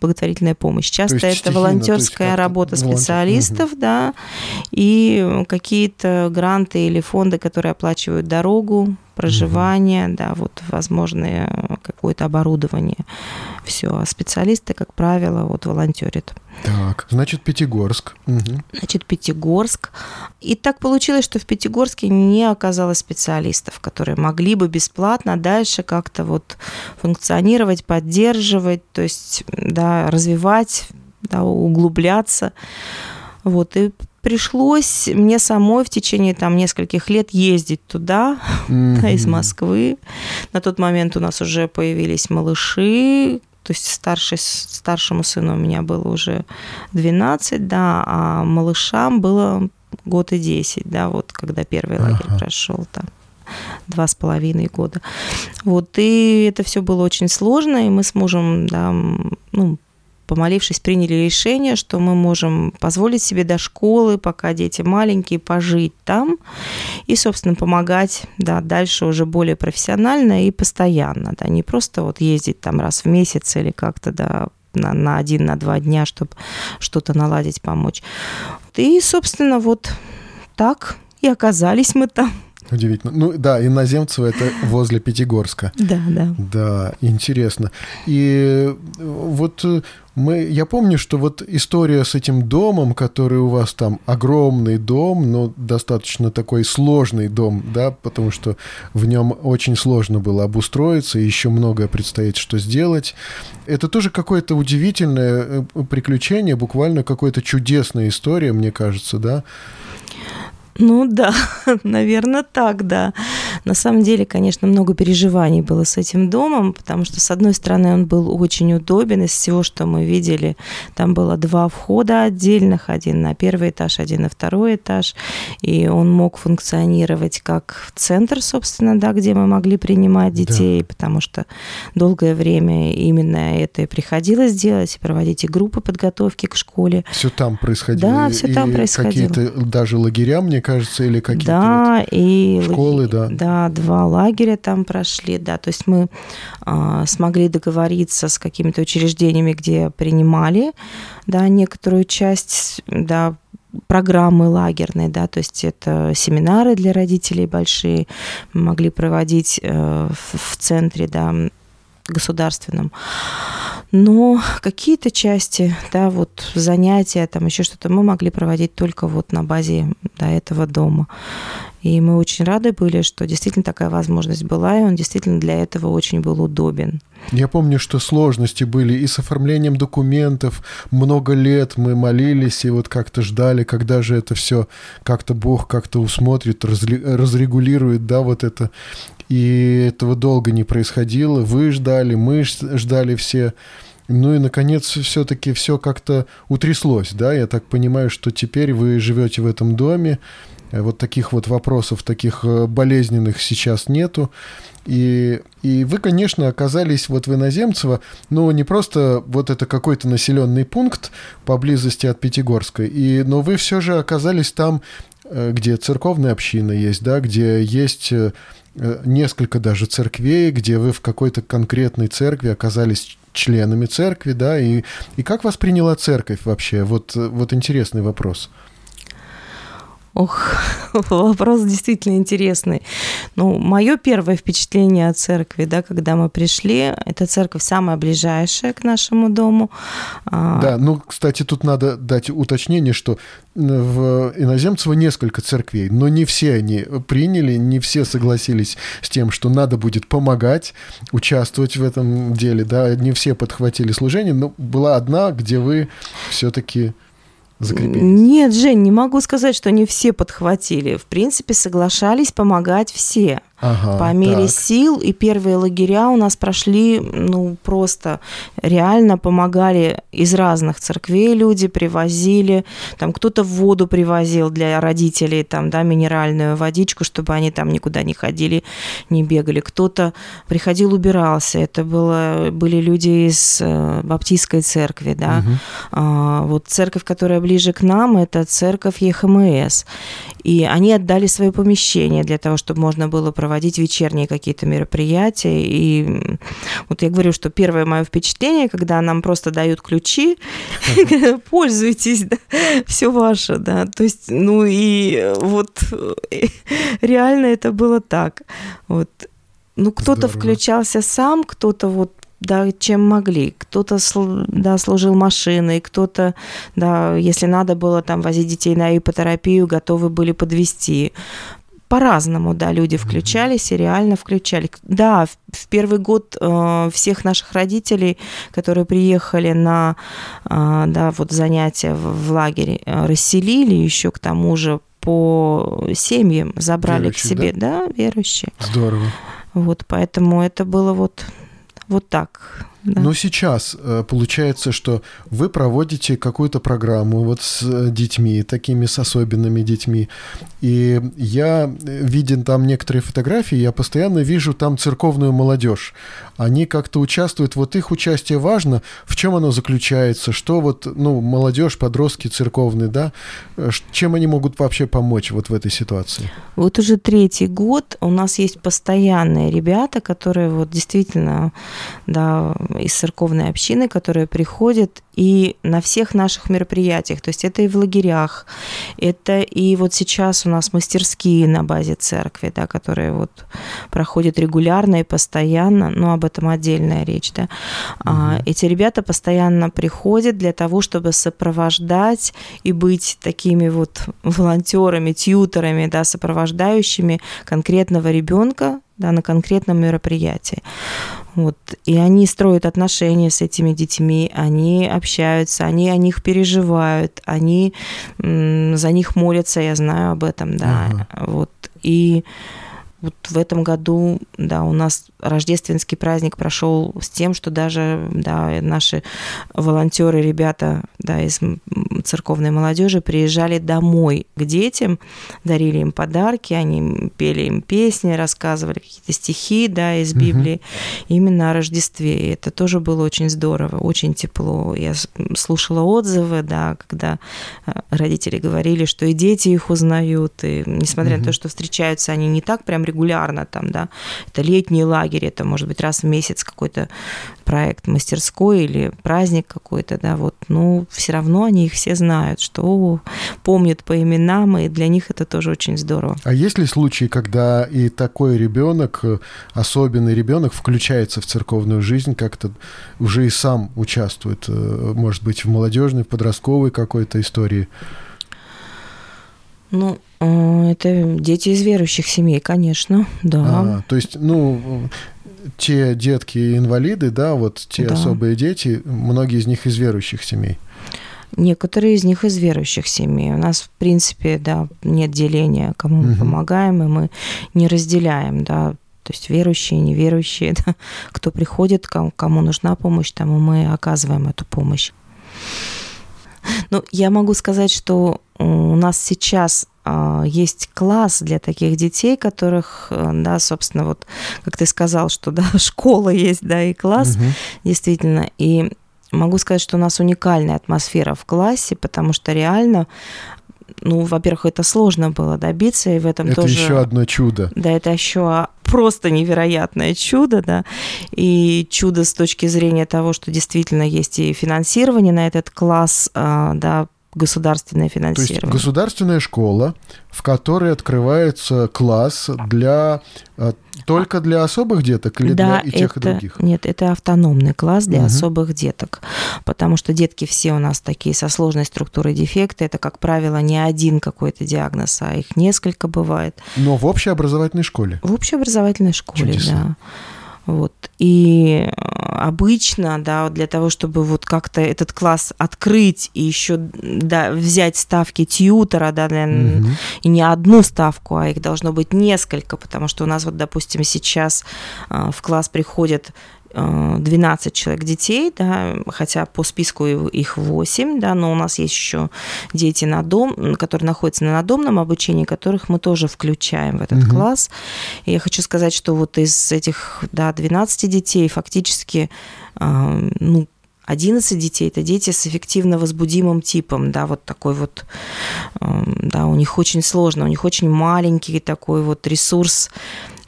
благотворительная помощь. Часто это стихийно, волонтерская есть работа специалистов, да, и какие-то гранты или фонды, которые оплачивают дорогу, проживание, да, вот возможное какое-то оборудование. Все. А специалисты, как правило, вот волонтерят. Так, значит, Пятигорск. Мгм. Значит, Пятигорск. И так получилось, что в Пятигорске не оказалось специалистов, которые могли бы бесплатно дальше как-то вот функционировать, поддерживать, то есть, да, развивать, да, углубляться. Вот, и пришлось мне самой в течение там нескольких лет ездить туда, <laughs> да, из. Москвы. На тот момент у нас уже появились малыши, то есть старший, старшему сыну у меня было уже 12, да, а малышам было год и 10, да, вот когда первый лагерь Ага. прошел там два с половиной года. Вот, и это все было очень сложно, и мы с мужем, да, ну, помолившись, приняли решение, что мы можем позволить себе до школы, пока дети маленькие, пожить там и, собственно, помогать да, дальше уже более профессионально и постоянно. Да, не просто вот ездить там раз в месяц или как-то да, на, на один, на два дня, чтобы что-то наладить, помочь. И, собственно, вот так и оказались мы там. Удивительно. Ну да, иноземцево это возле Пятигорска. <laughs> Да, да. Да, интересно. И э, вот э, мы, я помню, что вот история с этим домом, который у вас там огромный дом, но достаточно такой сложный дом, да, потому что в нем очень сложно было обустроиться, и еще многое предстоит что сделать. Это тоже какое-то удивительное э, приключение, буквально какая-то чудесная история, мне кажется, да? Ну да, <laughs> наверное, так, да. На самом деле, конечно, много переживаний было с этим домом, потому что, с одной стороны, он был очень удобен. Из всего, что мы видели, там было два входа отдельных, один на первый этаж, один на второй этаж. И он мог функционировать как центр, собственно, да, где мы могли принимать детей, да. потому что долгое время именно это и приходилось делать, проводить и группы подготовки к школе. Все там происходило. Да, все там происходило. Какие-то даже лагеря, мне кажется, или какие-то да, вот и школы, да. Да, два лагеря там прошли, да, то есть мы а, смогли договориться с какими-то учреждениями, где принимали, да, некоторую часть, да, программы лагерной, да, то есть это семинары для родителей большие, могли проводить э, в центре, да, государственном. Но какие-то части, да, вот занятия, там еще что-то мы могли проводить только вот на базе да, этого дома. И мы очень рады были, что действительно такая возможность была, и он действительно для этого очень был удобен. Я помню, что сложности были и с оформлением документов. Много лет мы молились и вот как-то ждали, когда же это все как-то Бог как-то усмотрит, разрегулирует, да, вот это. И этого долго не происходило. Вы ждали, мы ждали все. Ну и, наконец, все-таки все как-то утряслось, да? Я так понимаю, что теперь вы живете в этом доме, вот таких вот вопросов, таких э, болезненных сейчас нету. И, и вы, конечно, оказались вот в Иноземцево, но не просто вот это какой-то населенный пункт поблизости от Пятигорской, и, но вы все же оказались там, э, где церковная община есть, да, где есть несколько даже церквей, где вы в какой-то конкретной церкви оказались членами церкви, да, и, и как вас приняла церковь вообще? Вот, вот интересный вопрос. Ох, <laughs> вопрос действительно интересный. Ну, мое первое впечатление о церкви, да, когда мы пришли, это церковь самая ближайшая к нашему дому. А, да, ну, кстати, тут надо дать уточнение, что в Иноземцево несколько церквей, но не все они приняли, не все согласились с тем, что надо будет помогать, участвовать в этом деле, да, не все подхватили служение, но была одна, где вы все-таки закрепились? Нет, Жень, не могу сказать, что не все подхватили. В принципе, соглашались помогать все. Ага, по мере так. сил. И первые лагеря у нас прошли, ну, просто реально помогали из разных церквей люди, привозили. Там кто-то воду привозил для родителей, там, да, минеральную водичку, чтобы они там никуда не ходили, не бегали. Кто-то приходил, убирался. Это было, были люди из э, баптистской церкви, да. Угу. А, вот церковь, которая ближе к нам, это церковь ЕХМС. И они отдали свое помещение для того, чтобы можно было проводить вечерние какие-то мероприятия. И вот я говорю, что первое мое впечатление, когда нам просто дают ключи, <laughs> пользуйтесь, все ваше, да. То есть, ну и вот реально это было так. Вот. Ну, кто-то включался сам, кто-то вот да, чем могли. Кто-то да, служил машиной, кто-то, да, если надо было там возить детей на ипотерапию, готовы были подвести по-разному, да, люди включались и реально включали. Да, в, первый год э, всех наших родителей, которые приехали на, э, да, вот занятия в, в лагере, э, расселили еще к тому же по семьям, забрали верующие, к себе, да? да, верующие. Здорово. Вот, поэтому это было вот вот так. Да. Но сейчас э, получается, что вы проводите какую-то программу вот с э, детьми, такими с особенными детьми. И я, э, виден там некоторые фотографии, я постоянно вижу там церковную молодежь. Они как-то участвуют, вот их участие важно. В чем оно заключается? Что вот, ну, молодежь, подростки церковные, да? Чем они могут вообще помочь вот в этой ситуации? Вот уже третий год у нас есть постоянные ребята, которые вот действительно, да, из церковной общины, которые приходят и на всех наших мероприятиях. То есть это и в лагерях, это и вот сейчас у нас мастерские на базе церкви, да, которые вот проходят регулярно и постоянно, но об этом отдельная речь, да. Угу. Эти ребята постоянно приходят для того, чтобы сопровождать и быть такими вот волонтерами, тьютерами, да, сопровождающими конкретного ребенка да, на конкретном мероприятии. Вот. И они строят отношения с этими детьми, они общаются, они о них переживают, они за них молятся, я знаю об этом, да. Ага. Вот. И вот в этом году, да, у нас рождественский праздник прошел с тем, что даже, да, наши волонтеры, ребята, да, из церковной молодежи приезжали домой к детям, дарили им подарки, они пели им песни, рассказывали какие-то стихи, да, из Библии, угу. именно о Рождестве. И это тоже было очень здорово, очень тепло. Я слушала отзывы, да, когда э, родители говорили, что и дети их узнают, и несмотря угу. на то, что встречаются они не так прям регулярно там, да, это летний лагерь, это может быть раз в месяц какой-то проект мастерской или праздник какой-то, да, вот, ну, все равно они их все знают, что помнят по именам, и для них это тоже очень здорово. А есть ли случаи, когда и такой ребенок, особенный ребенок, включается в церковную жизнь, как-то уже и сам участвует, э, может быть, в молодежной, в подростковой какой-то истории? Ну, э, это дети из верующих семей, конечно, да. А, то есть, ну, те детки-инвалиды, да, вот те да. особые дети, многие из них из верующих семей. Некоторые из них из верующих семей. У нас, в принципе, да, нет деления, кому мы угу. помогаем, и мы не разделяем, да, то есть верующие, неверующие, <laughs> да, кто приходит, кому, кому нужна помощь, тому мы оказываем эту помощь. Ну, я могу сказать, что у нас сейчас а, есть класс для таких детей, которых, э, да, собственно, вот, как ты сказал, что, <laughs> да, школа есть, да, и класс, угу. действительно, и могу сказать, что у нас уникальная атмосфера в классе, потому что реально ну, во-первых, это сложно было добиться, и в этом это тоже... Это еще одно чудо. Да, это еще просто невероятное чудо, да, и чудо с точки зрения того, что действительно есть и финансирование на этот класс, а, да, государственное финансирование. То есть государственная школа, в которой открывается класс для э, только для особых деток или да, для и тех, это, и других? Нет, это автономный класс для угу. особых деток, потому что детки все у нас такие со сложной структурой дефекта. Это, как правило, не один какой-то диагноз, а их несколько бывает. Но в общеобразовательной школе? В общеобразовательной школе, Чудесно. да. Вот. И обычно, да, для того, чтобы вот как-то этот класс открыть и еще да, взять ставки тьютера, да, для, угу. и не одну ставку, а их должно быть несколько, потому что у нас вот, допустим, сейчас э, в класс приходят 12 человек детей, да, хотя по списку их 8, да, но у нас есть еще дети на дом, которые находятся на надомном обучении, которых мы тоже включаем в этот угу. класс. И я хочу сказать, что вот из этих да, 12 детей фактически ну, 11 детей – это дети с эффективно возбудимым типом, да, вот такой вот, да, у них очень сложно, у них очень маленький такой вот ресурс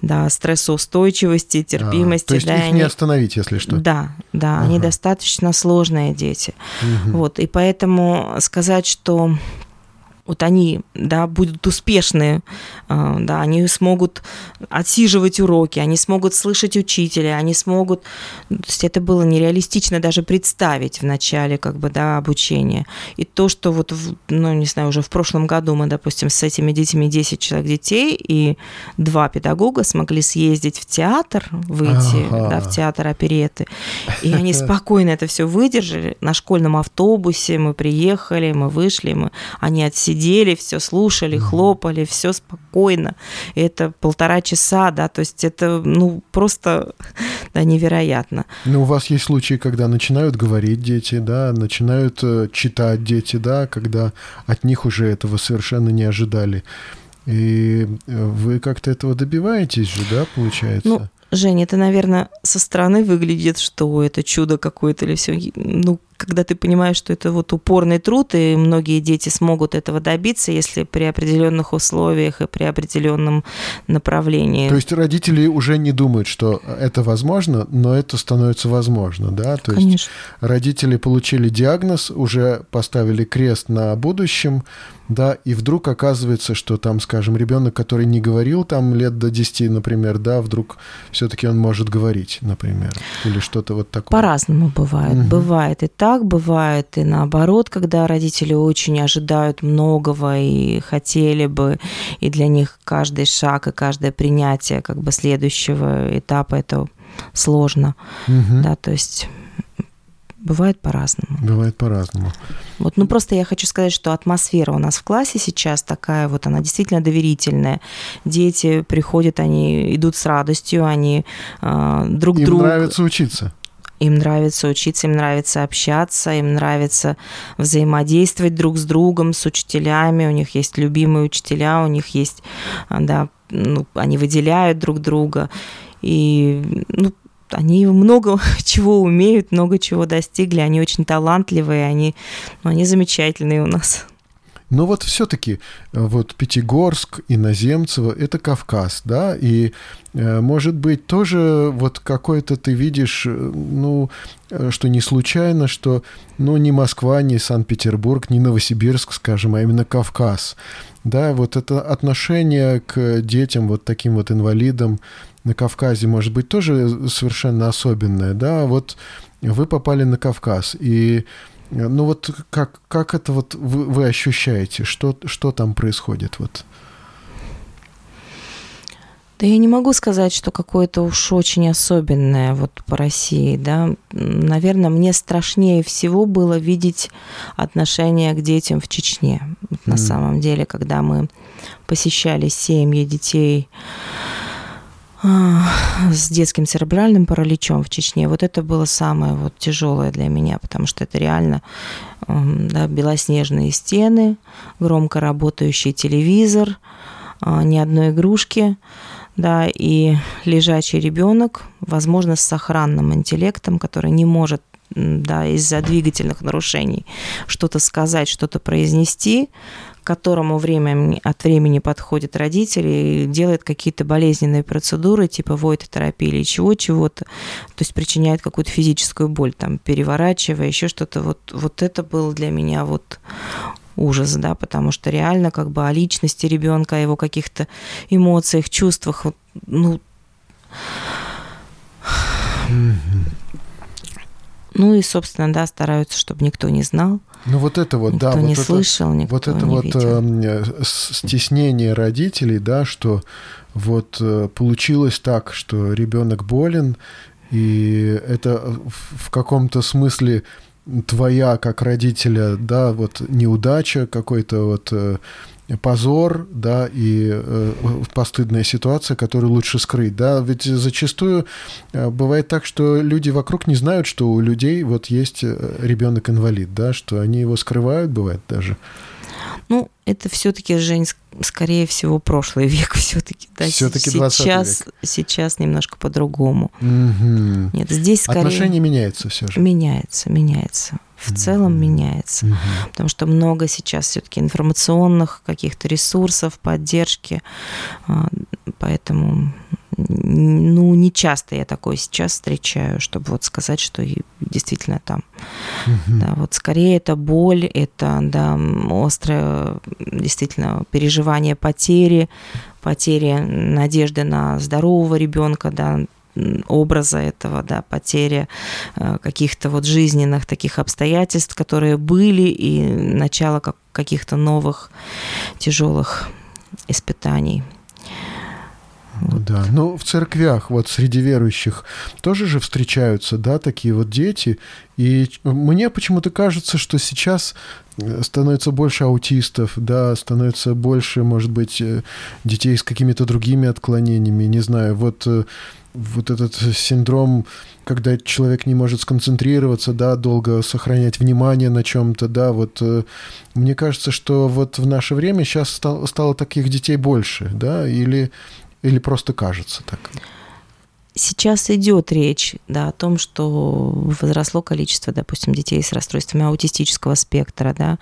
да, стрессоустойчивости, терпимости. А, то есть да, их они, не остановить, если что. Да, да, ага. они достаточно сложные дети. Угу. Вот, и поэтому сказать, что вот они, да, будут успешны, а, да, они смогут отсиживать уроки, они смогут слышать учителя, они смогут, то есть это было нереалистично даже представить в начале, как бы, да, обучения. И то, что вот, в, ну, не знаю, уже в прошлом году мы, допустим, с этими детьми 10 человек детей и два педагога смогли съездить в театр, выйти, ага. да, в театр опереты, и они <laughs> спокойно это все выдержали. На школьном автобусе мы приехали, мы вышли, мы, они отсидели сидели, все слушали, хлопали, все спокойно. И это полтора часа, да, то есть это, ну, просто <laughs> да, невероятно. Ну, у вас есть случаи, когда начинают говорить дети, да, начинают э, читать дети, да, когда от них уже этого совершенно не ожидали. И э, вы как-то этого добиваетесь же, да, получается? Ну, Женя, это, наверное, со стороны выглядит, что это чудо какое-то или все. Ну, когда ты понимаешь, что это вот упорный труд, и многие дети смогут этого добиться, если при определенных условиях и при определенном направлении. То есть родители уже не думают, что это возможно, но это становится возможно, да? То Конечно. есть родители получили диагноз, уже поставили крест на будущем, да, и вдруг оказывается, что там, скажем, ребенок, который не говорил там лет до 10, например, да, вдруг все-таки он может говорить, например, или что-то вот такое. По-разному бывает. Угу. Бывает и так так бывает, и наоборот, когда родители очень ожидают многого и хотели бы, и для них каждый шаг и каждое принятие как бы следующего этапа это сложно, Мгм. да, то есть бывает по-разному. Бывает по-разному. Вот, ну просто я хочу сказать, что атмосфера у нас в классе сейчас такая вот, она действительно доверительная. Дети приходят, они идут с радостью, они э, друг Им другу... нравится учиться. Им нравится учиться, им нравится общаться, им нравится взаимодействовать друг с другом, с учителями. У них есть любимые учителя, у них есть, а, да, ну, они выделяют друг друга. И ну, они много <laughs> чего умеют, много чего достигли. Они очень талантливые, они, ну, они замечательные у нас. Но вот все-таки вот Пятигорск, Иноземцево – это Кавказ, да, и э, может быть тоже вот какой-то ты видишь, э, ну, э, что не случайно, что, ну, не Москва, не Санкт-Петербург, не Новосибирск, скажем, а именно Кавказ. Да, вот это отношение к детям, вот таким вот инвалидам на Кавказе, может быть, тоже совершенно особенное, да, вот вы попали на Кавказ, и ну вот как, как это вот вы, вы ощущаете? Что, что там происходит? Вот? Да я не могу сказать, что какое-то уж очень особенное вот по России, да. Наверное, мне страшнее всего было видеть отношение к детям в Чечне. Вот mm. На самом деле, когда мы посещали семьи детей с детским церебральным параличом в Чечне. Вот это было самое вот тяжелое для меня, потому что это реально да, белоснежные стены, громко работающий телевизор, ни одной игрушки, да, и лежачий ребенок, возможно, с сохранным интеллектом, который не может да, из-за двигательных нарушений что-то сказать, что-то произнести, которому время от времени подходит родители и делает какие-то болезненные процедуры, типа войтотерапии или чего-чего-то, то есть причиняет какую-то физическую боль, там, переворачивая, еще что-то. Вот, вот это было для меня вот ужас, да, потому что реально как бы о личности ребенка, о его каких-то эмоциях, чувствах, ну, ну и, собственно, да, стараются, чтобы никто не знал. Ну вот это вот, никто да, не вот слышал, это, никто вот это не вот видел. э, стеснение родителей, да, что вот э, получилось так, что ребенок болен, и это в каком-то смысле твоя как родителя, да, вот неудача, какой-то вот э, позор, да, и э, постыдная ситуация, которую лучше скрыть, да, ведь зачастую э, бывает так, что люди вокруг не знают, что у людей вот есть ребенок инвалид, да, что они его скрывают, бывает даже. Ну, это все-таки, Жень, скорее всего, прошлый <laughs> век все-таки. Да? Все-таки сейчас, век. Сейчас немножко по-другому. Угу. Нет, здесь скорее... Отношение меняется все же. Меняется, меняется. В целом меняется. Угу. Потому что много сейчас все-таки информационных каких-то ресурсов, поддержки. а, Поэтому ну, не часто я такое сейчас встречаю, чтобы вот сказать, что действительно там. Мгм. Да, вот скорее это боль, это да, острое действительно переживание потери, потери надежды на здорового ребенка, да, образа этого, да, потеря э, каких-то вот жизненных таких обстоятельств, которые были, и начало как, каких-то новых тяжелых испытаний. Да, ну в церквях, вот среди верующих тоже же встречаются, да, такие вот дети. И мне почему-то кажется, что сейчас э, становится больше аутистов, да, становится больше, может быть, э, детей с какими-то другими отклонениями, не знаю, вот, э, вот этот синдром, когда человек не может сконцентрироваться, да, долго сохранять внимание на чем-то, да, вот мне кажется, что вот в наше время сейчас стало таких детей больше, да, или или просто кажется так? Сейчас идет речь да, о том, что возросло количество, допустим, детей с расстройствами аутистического спектра. Да.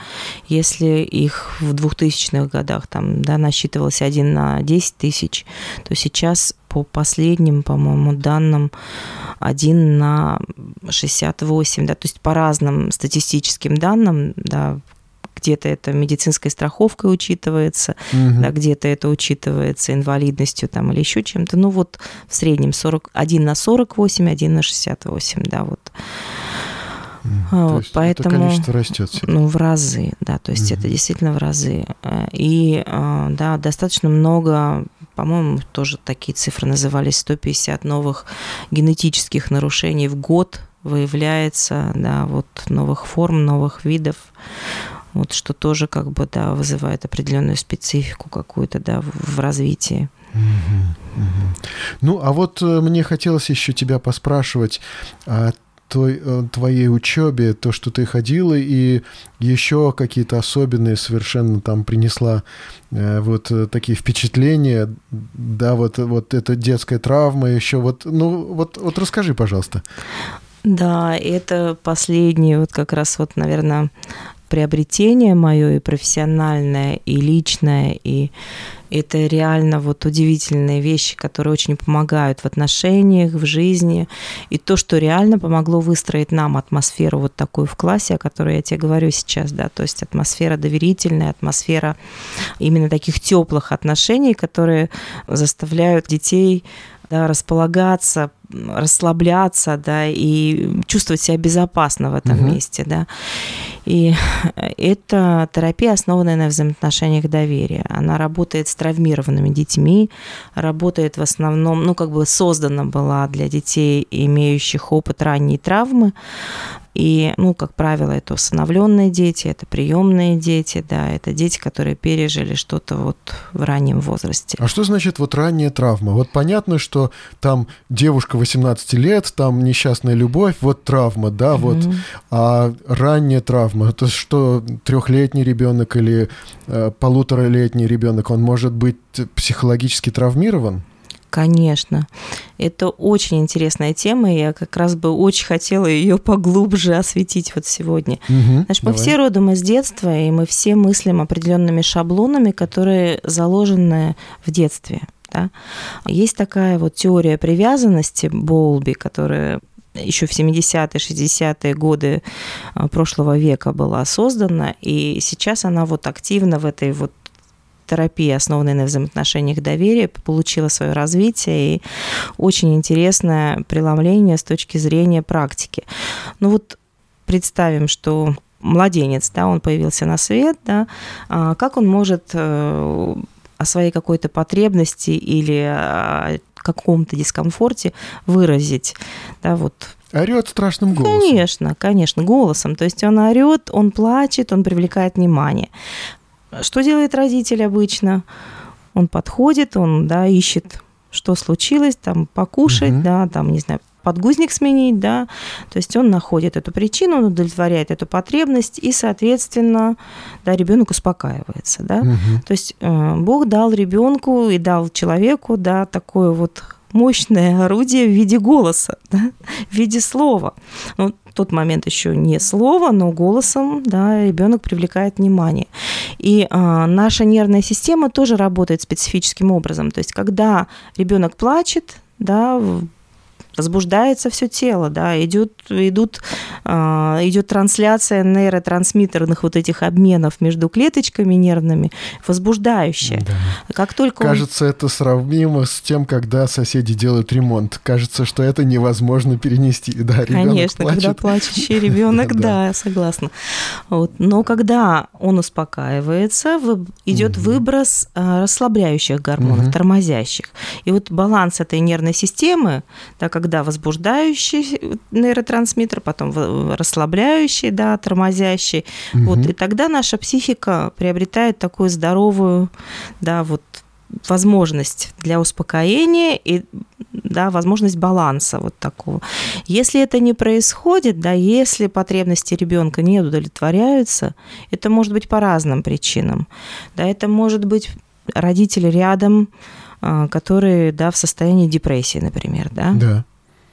Если их в 2000-х годах там, да, насчитывалось 1 на 10 тысяч, то сейчас по последним, по-моему, данным 1 на 68. Да, то есть по разным статистическим данным, да, где-то это медицинской страховкой учитывается, Мгм. да, где-то это учитывается инвалидностью там, или еще чем-то. Ну вот в среднем 40, 1 на 48, 1 на 68, да, вот. А, То вот есть поэтому- это количество растет. всё. Ну, в разы, да, то есть Мгм. это действительно в разы. Э, И, э, да, достаточно много по-моему, тоже такие цифры назывались, 150 новых генетических нарушений в год выявляется, да, вот новых форм, новых видов, вот что тоже как бы, да, вызывает определенную специфику какую-то, да, в, в развитии. Ну, а вот э, мне хотелось еще тебя поспрашивать о той, э, твоей учебе, то, что ты ходила, и еще какие-то особенные совершенно там принесла э, вот такие впечатления, да, вот, вот эта детская травма еще, вот, ну, вот, вот расскажи, пожалуйста. Да, это последнее, вот как раз вот, наверное, приобретение мое и профессиональное, и личное, и это реально вот удивительные вещи, которые очень помогают в отношениях, в жизни. И то, что реально помогло выстроить нам атмосферу вот такую в классе, о которой я тебе говорю сейчас, да, то есть атмосфера доверительная, атмосфера именно таких теплых отношений, которые заставляют детей да, располагаться, расслабляться, да, и чувствовать себя безопасно в этом угу. месте, да. И <laughs> это терапия, основанная на взаимоотношениях доверия. Она работает с травмированными детьми, работает в основном, ну, как бы создана была для детей, имеющих опыт ранней травмы, и, ну, как правило, это усыновленные дети, это приемные дети, да, это дети, которые пережили что-то вот в раннем возрасте. А что значит вот ранняя травма? Вот понятно, что там девушка 18 лет, там несчастная любовь, вот травма, да, mm-hmm. вот. А ранняя травма, это что, трехлетний ребенок или э, полуторалетний ребенок, он может быть психологически травмирован? Конечно. Это очень интересная тема, и я как раз бы очень хотела ее поглубже осветить вот сегодня. Угу, Знаешь, мы давай. все родом из детства, и мы все мыслим определенными шаблонами, которые заложены в детстве. Да? Есть такая вот теория привязанности Болби, которая еще в 70-е, 60-е годы а, прошлого века была создана, и сейчас она вот активно в этой вот терапия, основанная на взаимоотношениях доверия, получила свое развитие и очень интересное преломление с точки зрения практики. Ну вот представим, что младенец, да, он появился на свет, да, а как он может э, о своей какой-то потребности или о каком-то дискомфорте выразить, да, вот Орет страшным голосом. Конечно, конечно, голосом. То есть он орет, он плачет, он привлекает внимание. Что делает родитель обычно? Он подходит, он, да, ищет, что случилось, там, покушать, угу. да, там, не знаю, подгузник сменить, да, то есть он находит эту причину, он удовлетворяет эту потребность, и, соответственно, да, ребенок успокаивается, да. Угу. То есть э, Бог дал ребенку и дал человеку, да, такое вот мощное орудие в виде голоса, <laughs> да, в виде слова. Ну, тот момент еще не слово, но голосом да, ребенок привлекает внимание. И а, наша нервная система тоже работает специфическим образом. То есть, когда ребенок плачет, да, возбуждается все тело, да, идет, идут, а, идет трансляция нейротрансмиттерных вот этих обменов между клеточками нервными, возбуждающая. Да. Как только Кажется, он... это сравнимо с тем, когда соседи делают ремонт. Кажется, что это невозможно перенести. Да, Конечно, плачет. когда плачущий ребенок, <laughs> да, согласна. Вот. Но когда он успокаивается, идет выброс а, расслабляющих гормонов, тормозящих. И вот баланс этой нервной системы, да, когда когда возбуждающий нейротрансмиттер, потом расслабляющий, да, тормозящий. Угу. Вот, и тогда наша психика приобретает такую здоровую, да, вот возможность для успокоения и да, возможность баланса вот такого. Если это не происходит, да, если потребности ребенка не удовлетворяются, это может быть по разным причинам. Да, это может быть родители рядом, а, которые, да, в состоянии депрессии, например, да. Да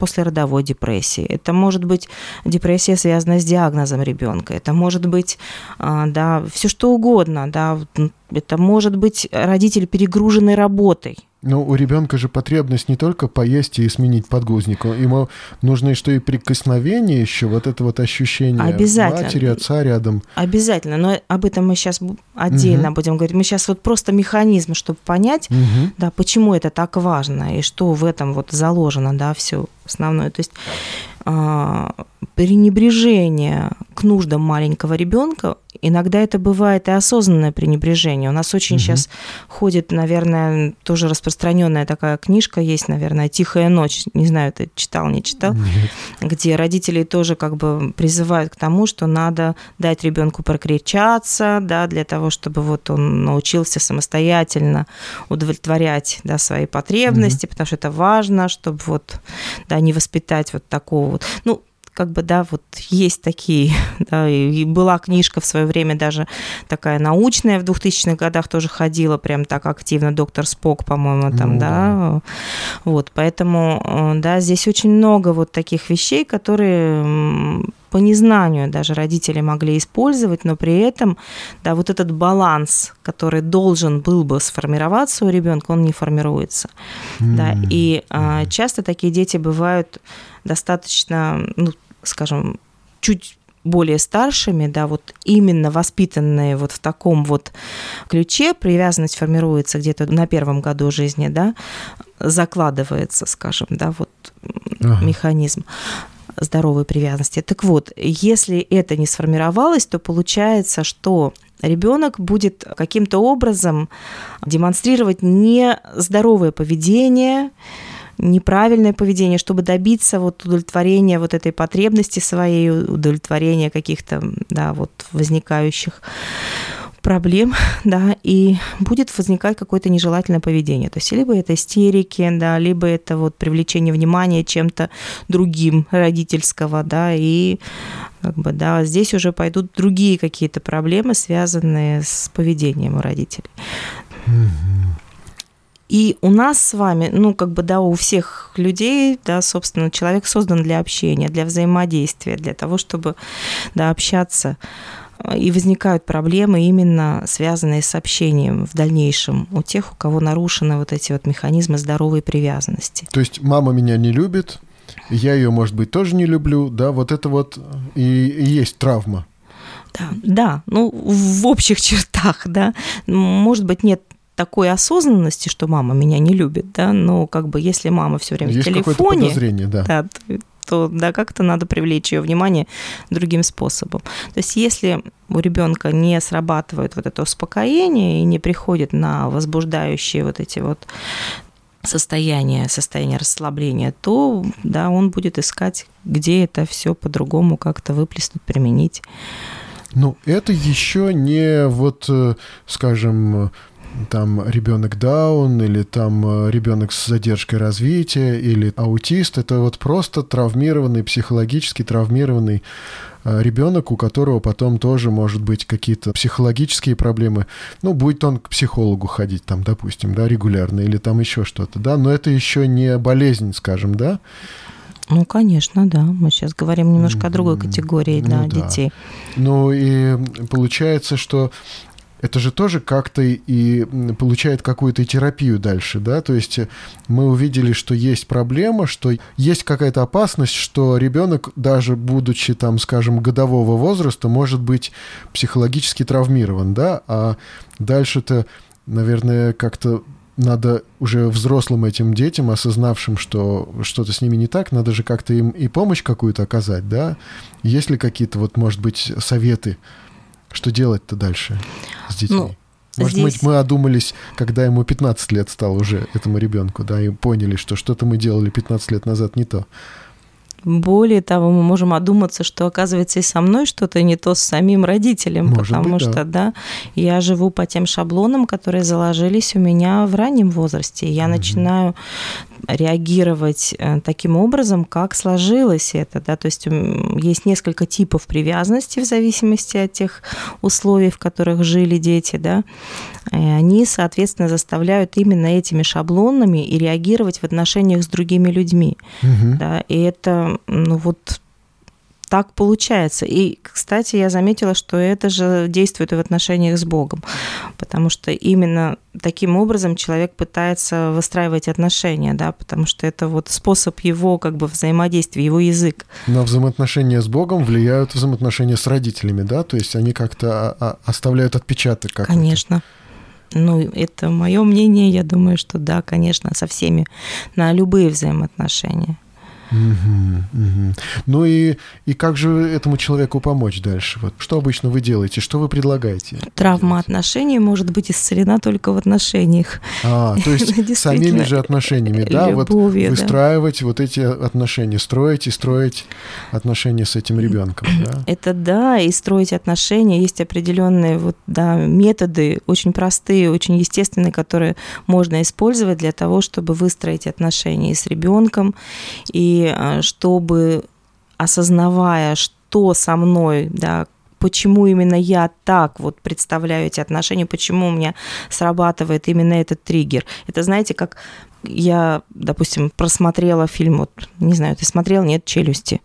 после родовой депрессии. Это может быть депрессия, связанная с диагнозом ребенка. Это может быть, а, да, все что угодно, да. Это может быть родитель перегруженный работой. Но у ребенка же потребность не только поесть и сменить подгузник. Ему нужно что и прикосновение еще, вот это вот ощущение Обязательно. матери, отца рядом. Обязательно, но об этом мы сейчас отдельно угу. будем говорить. Мы сейчас вот просто механизм, чтобы понять, угу. да, почему это так важно и что в этом вот заложено, да, все основное. То есть а, пренебрежение к нуждам маленького ребенка иногда это бывает и осознанное пренебрежение. У нас очень угу. сейчас ходит, наверное, тоже распространенная такая книжка есть, наверное, «Тихая ночь». Не знаю, ты читал, не читал? Нет. Где родители тоже как бы призывают к тому, что надо дать ребенку прокричаться, да, для того, чтобы вот он научился самостоятельно удовлетворять да, свои потребности, угу. потому что это важно, чтобы вот да, не воспитать вот такого вот. Ну, как бы, да, вот есть такие, <laughs> да, и была книжка в свое время даже такая научная в 2000-х годах тоже ходила прям так активно, доктор Спок, по-моему, там, ну, да. да, вот, поэтому, э, да, здесь очень много вот таких вещей, которые по незнанию даже родители могли использовать, но при этом, да, вот этот баланс, который должен был бы сформироваться у ребенка, он не формируется, mm-hmm. да, и а, часто такие дети бывают достаточно, ну, скажем, чуть более старшими, да, вот именно воспитанные вот в таком вот ключе, привязанность формируется где-то на первом году жизни, да, закладывается, скажем, да, вот ага. механизм здоровой привязанности. Так вот, если это не сформировалось, то получается, что ребенок будет каким-то образом демонстрировать нездоровое поведение, неправильное поведение, чтобы добиться вот удовлетворения вот этой потребности своей, удовлетворения каких-то, да, вот возникающих проблем, <laughs> да, и будет возникать какое-то нежелательное поведение. То есть либо это истерики, да, либо это вот привлечение внимания чем-то другим родительского, да, и как бы, да, здесь уже пойдут другие какие-то проблемы, связанные с поведением у родителей. И у нас с вами, ну, как бы, да, у всех людей, да, собственно, человек создан для общения, для взаимодействия, для того, чтобы, да, общаться. И возникают проблемы именно связанные с общением в дальнейшем у тех, у кого нарушены вот эти вот механизмы здоровой привязанности. То есть мама меня не любит, я ее, может быть, тоже не люблю, да, вот это вот и, и есть травма. Да, да, ну, в общих чертах, да. Может быть, нет такой осознанности, что мама меня не любит, да, но как бы если мама все время Есть в телефоне, подозрение, да. да то, да, как-то надо привлечь ее внимание другим способом. То есть если у ребенка не срабатывает вот это успокоение и не приходит на возбуждающие вот эти вот состояние, состояние расслабления, то да, он будет искать, где это все по-другому как-то выплеснуть, применить. Ну, это еще не вот, э, скажем, там ребенок даун или там э, ребенок с задержкой развития или аутист. Это вот просто травмированный, психологически травмированный э, ребенок, у которого потом тоже может быть какие-то психологические проблемы. Ну, будет он к психологу ходить там, допустим, да, регулярно или там еще что-то, да, но это еще не болезнь, скажем, да. Ну, конечно, да. Мы сейчас говорим немножко о другой категории да, ну, да. детей. Ну и получается, что это же тоже как-то и получает какую-то терапию дальше, да, то есть мы увидели, что есть проблема, что есть какая-то опасность, что ребенок, даже будучи там, скажем, годового возраста, может быть психологически травмирован, да, а дальше-то, наверное, как-то надо уже взрослым этим детям, осознавшим, что что-то с ними не так, надо же как-то им и помощь какую-то оказать, да? Есть ли какие-то, вот, может быть, советы, что делать-то дальше с детьми? Ну, Может здесь... быть, мы одумались, когда ему 15 лет стал уже этому ребенку, да, и поняли, что что-то мы делали 15 лет назад не то. Более того, мы можем одуматься, что оказывается и со мной что-то не то с самим родителем, Может потому быть, что, да. я живу по тем шаблонам, которые заложились у меня в раннем возрасте. Я угу. начинаю реагировать э, таким образом, как сложилось это, да, то есть есть несколько типов привязанности в зависимости от тех условий, в которых жили дети, да, и они, соответственно, заставляют именно этими шаблонами и реагировать в отношениях с другими людьми, угу. да, и это, ну вот так получается. И, кстати, я заметила, что это же действует и в отношениях с Богом, потому что именно таким образом человек пытается выстраивать отношения, да, потому что это вот способ его как бы взаимодействия, его язык. На взаимоотношения с Богом влияют взаимоотношения с родителями, да, то есть они как-то а, а, оставляют отпечаток. Как Конечно. Ну, это мое мнение, я думаю, что да, конечно, со всеми, на любые взаимоотношения. Угу, угу. Ну и, и как же этому человеку помочь дальше? Вот что обычно вы делаете? Что вы предлагаете? Травма делать? отношений может быть исцелена только в отношениях. А, то есть <laughs> самими же отношениями, да? Любовью, вот выстраивать да. вот эти отношения, строить и строить отношения с этим ребенком, да? <clears throat> Это да, и строить отношения. Есть определенные вот, да, методы, очень простые, очень естественные, которые можно использовать для того, чтобы выстроить отношения с ребенком и а, чтобы осознавая, что со мной, да, почему именно я так вот представляю эти отношения, почему у меня срабатывает именно этот триггер. Это, знаете, как я, допустим, просмотрела фильм, вот, не знаю, ты смотрел, нет, «Челюсти»,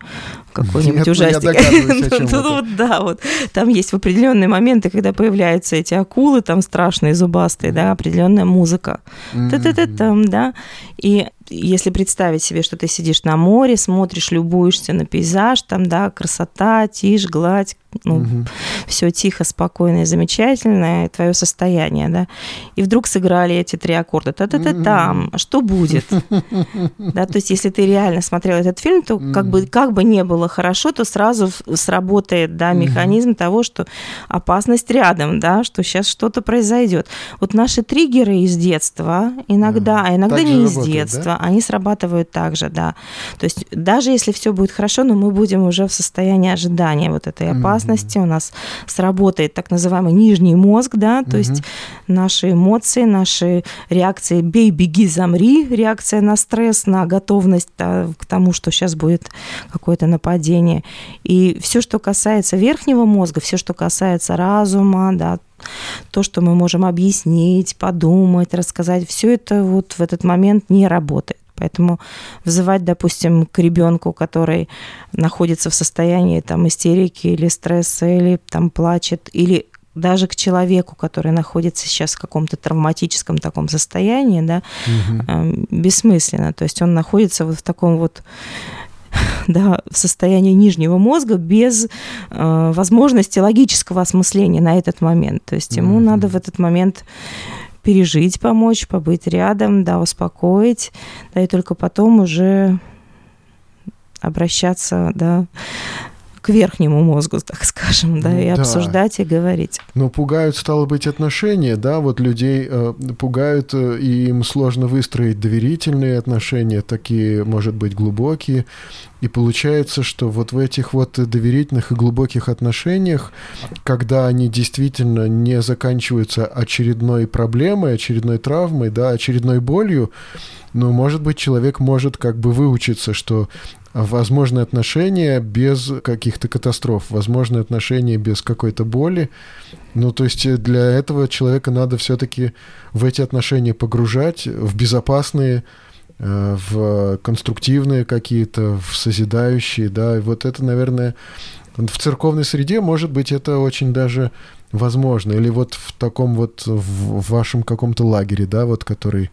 какой-нибудь нет, ужастик. <laughs> Ну, да, вот, там есть в определенные моменты, когда появляются эти акулы, там страшные, зубастые, да, определенная музыка. Та-та-та-там, да, и если представить себе, что ты сидишь на море, смотришь, любуешься на пейзаж, там, да, красота, тишь, гладь, ну, угу. все тихо, спокойно и замечательно, твое состояние, да, и вдруг сыграли эти три аккорда, та-та-та-там, что будет? <laughs> Да, то есть если ты реально смотрел этот фильм, то как бы, как бы не было хорошо, то сразу сработает, да, механизм того, что опасность рядом, да, что сейчас что-то произойдет. Вот наши триггеры из детства иногда, а иногда не из детства, они срабатывают также, да. То есть даже если все будет хорошо, но мы будем уже в состоянии ожидания вот этой опасности, у нас сработает так называемый нижний мозг, да, то есть наши эмоции, наши реакции «бей, беги, замри», реакция на стресс, на готовность да, к тому, что сейчас будет какое-то нападение. И все, что касается верхнего мозга, все, что касается разума, да, то, что мы можем объяснить, подумать, рассказать, все это вот в этот момент не работает. Поэтому вызывать, допустим, к ребенку, который находится в состоянии там, истерики или стресса, или там плачет, или даже к человеку, который находится сейчас в каком-то травматическом таком состоянии, да, угу. бессмысленно. То есть он находится вот в таком вот <laughs> да, в состоянии нижнего мозга без э, возможности логического осмысления на этот момент. То есть ему mm-hmm. надо в этот момент пережить, помочь, побыть рядом, да, успокоить, да, и только потом уже обращаться, да, к верхнему мозгу, <laughs> так скажем, да, ну, и да. обсуждать и говорить. Но пугают, стало быть, отношения, да, вот людей э, пугают, э, и им сложно выстроить доверительные отношения, такие, может быть, глубокие. И получается, что вот в этих вот доверительных и глубоких отношениях, когда они действительно не заканчиваются очередной проблемой, очередной травмой, да, очередной болью, ну, может быть, человек может как бы выучиться, что возможны отношения без каких-то катастроф, возможны отношения без какой-то боли. Ну, то есть для этого человека надо все-таки в эти отношения погружать, в безопасные, э, в конструктивные какие-то, в созидающие, да, и вот это, наверное, в церковной среде, может быть, это очень даже возможно, или вот в таком вот, в вашем каком-то лагере, да, вот, который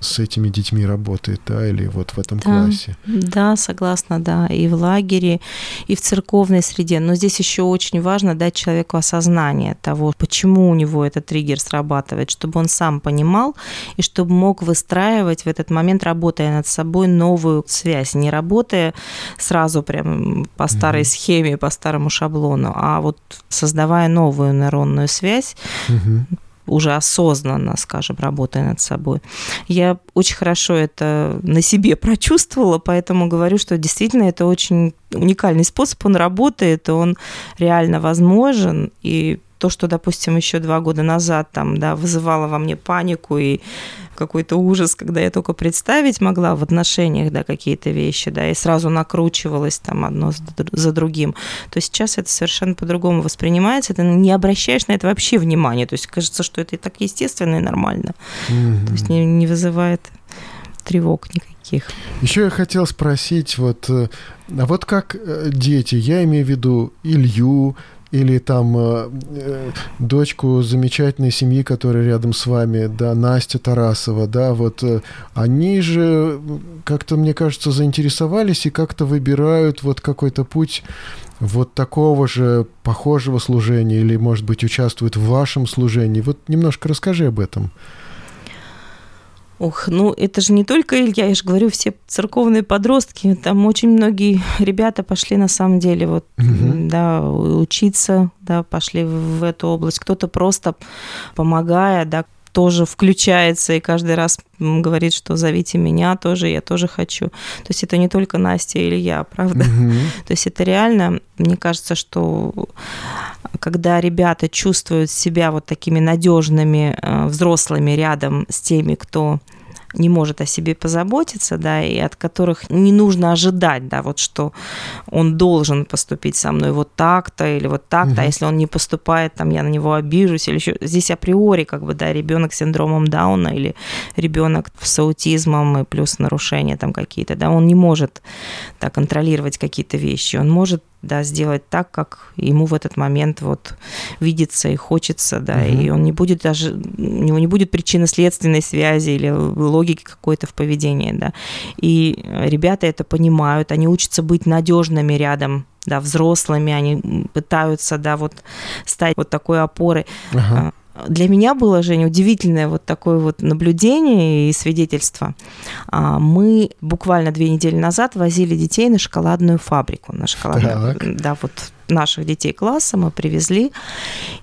с этими детьми работает, да, или вот в этом да, классе. Да, согласна, да, и в лагере, и в церковной среде. Но здесь еще очень важно дать человеку осознание того, почему у него этот триггер срабатывает, чтобы он сам понимал и чтобы мог выстраивать в этот момент, работая над собой, новую связь, не работая сразу прям по старой угу. схеме, по старому шаблону, а вот создавая новую нейронную связь, угу уже осознанно, скажем, работая над собой. Я очень хорошо это на себе прочувствовала, поэтому говорю, что действительно это очень уникальный способ, он работает, он реально возможен, и то, что, допустим, еще два года назад там, да, вызывало во мне панику и какой-то ужас, когда я только представить могла в отношениях, да, какие-то вещи, да, и сразу накручивалась там одно за другим, то сейчас это совершенно по-другому воспринимается, ты не обращаешь на это вообще внимания, то есть кажется, что это и так естественно и нормально, mm-hmm. то есть не, не вызывает тревог никаких. Еще я хотел спросить, вот, э, а вот как э, дети, я имею в виду Илью, или там э, э, дочку замечательной семьи, которая рядом с вами, да, Настя Тарасова, да, вот э, они же как-то, мне кажется, заинтересовались и как-то выбирают вот какой-то путь вот такого же похожего служения или, может быть, участвуют в вашем служении. Вот немножко расскажи об этом. Ух, ну это же не только Илья, я же говорю, все церковные подростки, там очень многие ребята пошли на самом деле вот, угу. да, учиться, да, пошли в эту область. Кто-то просто помогая, да, тоже включается и каждый раз говорит, что зовите меня тоже, я тоже хочу. То есть это не только Настя или я, правда? Угу. То есть это реально, мне кажется, что когда ребята чувствуют себя вот такими надежными э, взрослыми рядом с теми, кто не может о себе позаботиться, да, и от которых не нужно ожидать, да, вот что он должен поступить со мной вот так-то или вот так-то, угу. а если он не поступает, там я на него обижусь или еще здесь априори как бы, да, ребенок с синдромом Дауна или ребенок с аутизмом и плюс нарушения там какие-то, да, он не может да, контролировать какие-то вещи, он может да, сделать так, как ему в этот момент вот видится и хочется, да, угу. и он не будет даже, у него не будет причинно-следственной связи или логики какой-то в поведении, да. И ребята это понимают, они учатся быть надежными рядом да, взрослыми, они пытаются, да, вот стать вот такой опорой. Ага. Для меня было, Женя, удивительное вот такое вот наблюдение и свидетельство. А, мы буквально две недели назад возили детей на шоколадную фабрику. На шоколадную, да, вот наших детей класса мы привезли,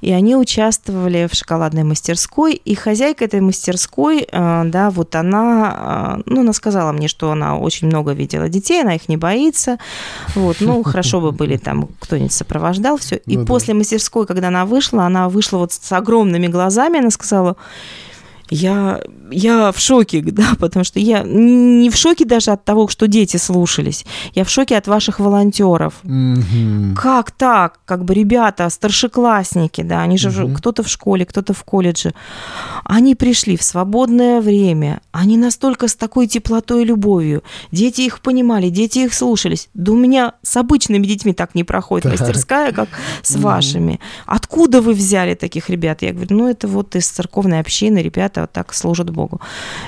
и они участвовали в шоколадной мастерской, и хозяйка этой мастерской, э, да, вот она, э, ну, она сказала мне, что она очень много видела детей, она их не боится, вот, ну, <laughs> хорошо бы были там, кто-нибудь сопровождал, все. И ну, после да. мастерской, когда она вышла, она вышла вот с огромными глазами, она сказала, я, я в шоке, <laughs> да, потому что я не в шоке даже от того, что дети слушались, я в шоке от ваших волонтеров. Mm-hmm. Как так? Как бы ребята, старшеклассники, да, они же mm-hmm. кто-то в школе, кто-то в колледже, они пришли в свободное время, они настолько с такой теплотой и любовью, дети их понимали, дети их слушались. Да у меня с обычными детьми так не проходит так. мастерская, как с mm-hmm. вашими. Откуда вы взяли таких ребят? Я говорю, ну это вот из церковной общины ребята вот так служат Богу.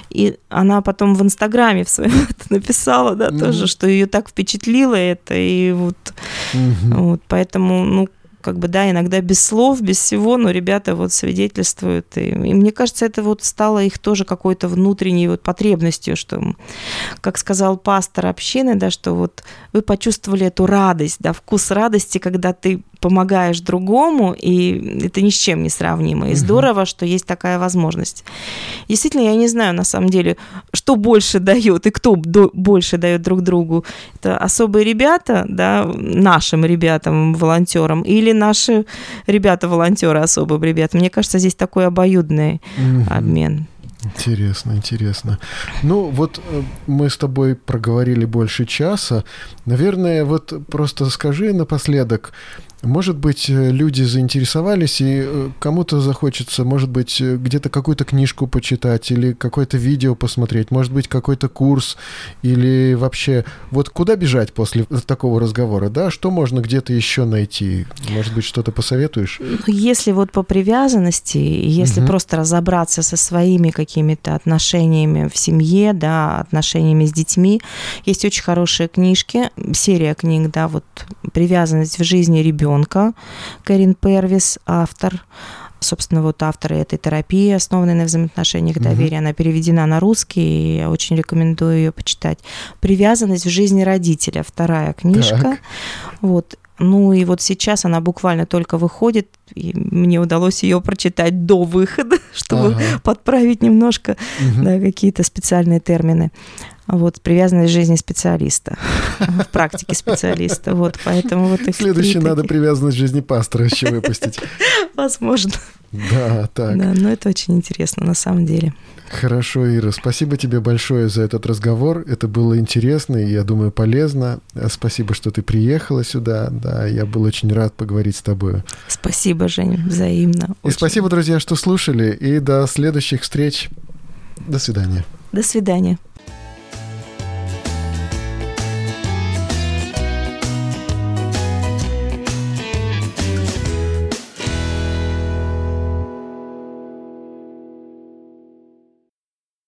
И она потом в Инстаграме в своем <laughs> это написала, да, mm-hmm. тоже, что ее так впечатлило это, и вот, mm-hmm. вот поэтому, ну, как бы, да, иногда без слов, без всего, но ребята вот свидетельствуют. И, и мне кажется, это вот стало их тоже какой-то внутренней вот потребностью, что, как сказал пастор общины, да, что вот вы почувствовали эту радость, да, вкус радости, когда ты помогаешь другому, и это ни с чем не сравнимо. И угу. здорово, что есть такая возможность. Действительно, я не знаю, на самом деле, что больше дает и кто больше дает друг другу. Это особые ребята, да, нашим ребятам, волонтерам, или наши ребята-волонтеры особым ребятам. Мне кажется, здесь такой обоюдный угу. обмен. Интересно, интересно. Ну, вот э, мы с тобой проговорили больше часа. Наверное, вот просто скажи напоследок, может быть, э, люди заинтересовались, и э, кому-то захочется, может быть, э, где-то какую-то книжку почитать или какое-то видео посмотреть, может быть, какой-то курс, или вообще... Вот куда бежать после такого разговора, да? Что можно где-то еще найти? Может быть, что-то посоветуешь? Ну, если вот по привязанности, если угу. просто разобраться со своими какими-то отношениями в семье, да, отношениями с детьми, есть очень хорошие книжки, серия книг, да, вот «Привязанность в жизни ребенка», ребенка. Кэрин Первис, автор собственно, вот автор этой терапии, основанной на взаимоотношениях доверия, угу. она переведена на русский, и я очень рекомендую ее почитать. «Привязанность в жизни родителя», вторая книжка. Так. Вот. Ну и вот сейчас она буквально только выходит, и мне удалось ее прочитать до выхода, <laughs> чтобы ага. подправить немножко угу. да, какие-то специальные термины вот, привязанность к жизни специалиста, <laughs> в практике специалиста, вот, поэтому вот их Следующий надо привязанность к жизни пастора еще выпустить. <laughs> Возможно. Да, так. Да, но это очень интересно на самом деле. Хорошо, Ира, спасибо тебе большое за этот разговор. Это было интересно и, я думаю, полезно. Спасибо, что ты приехала сюда. Да, я был очень рад поговорить с тобой. Спасибо, Женя, взаимно. И очень. спасибо, друзья, что слушали. И до следующих встреч. До свидания. До свидания.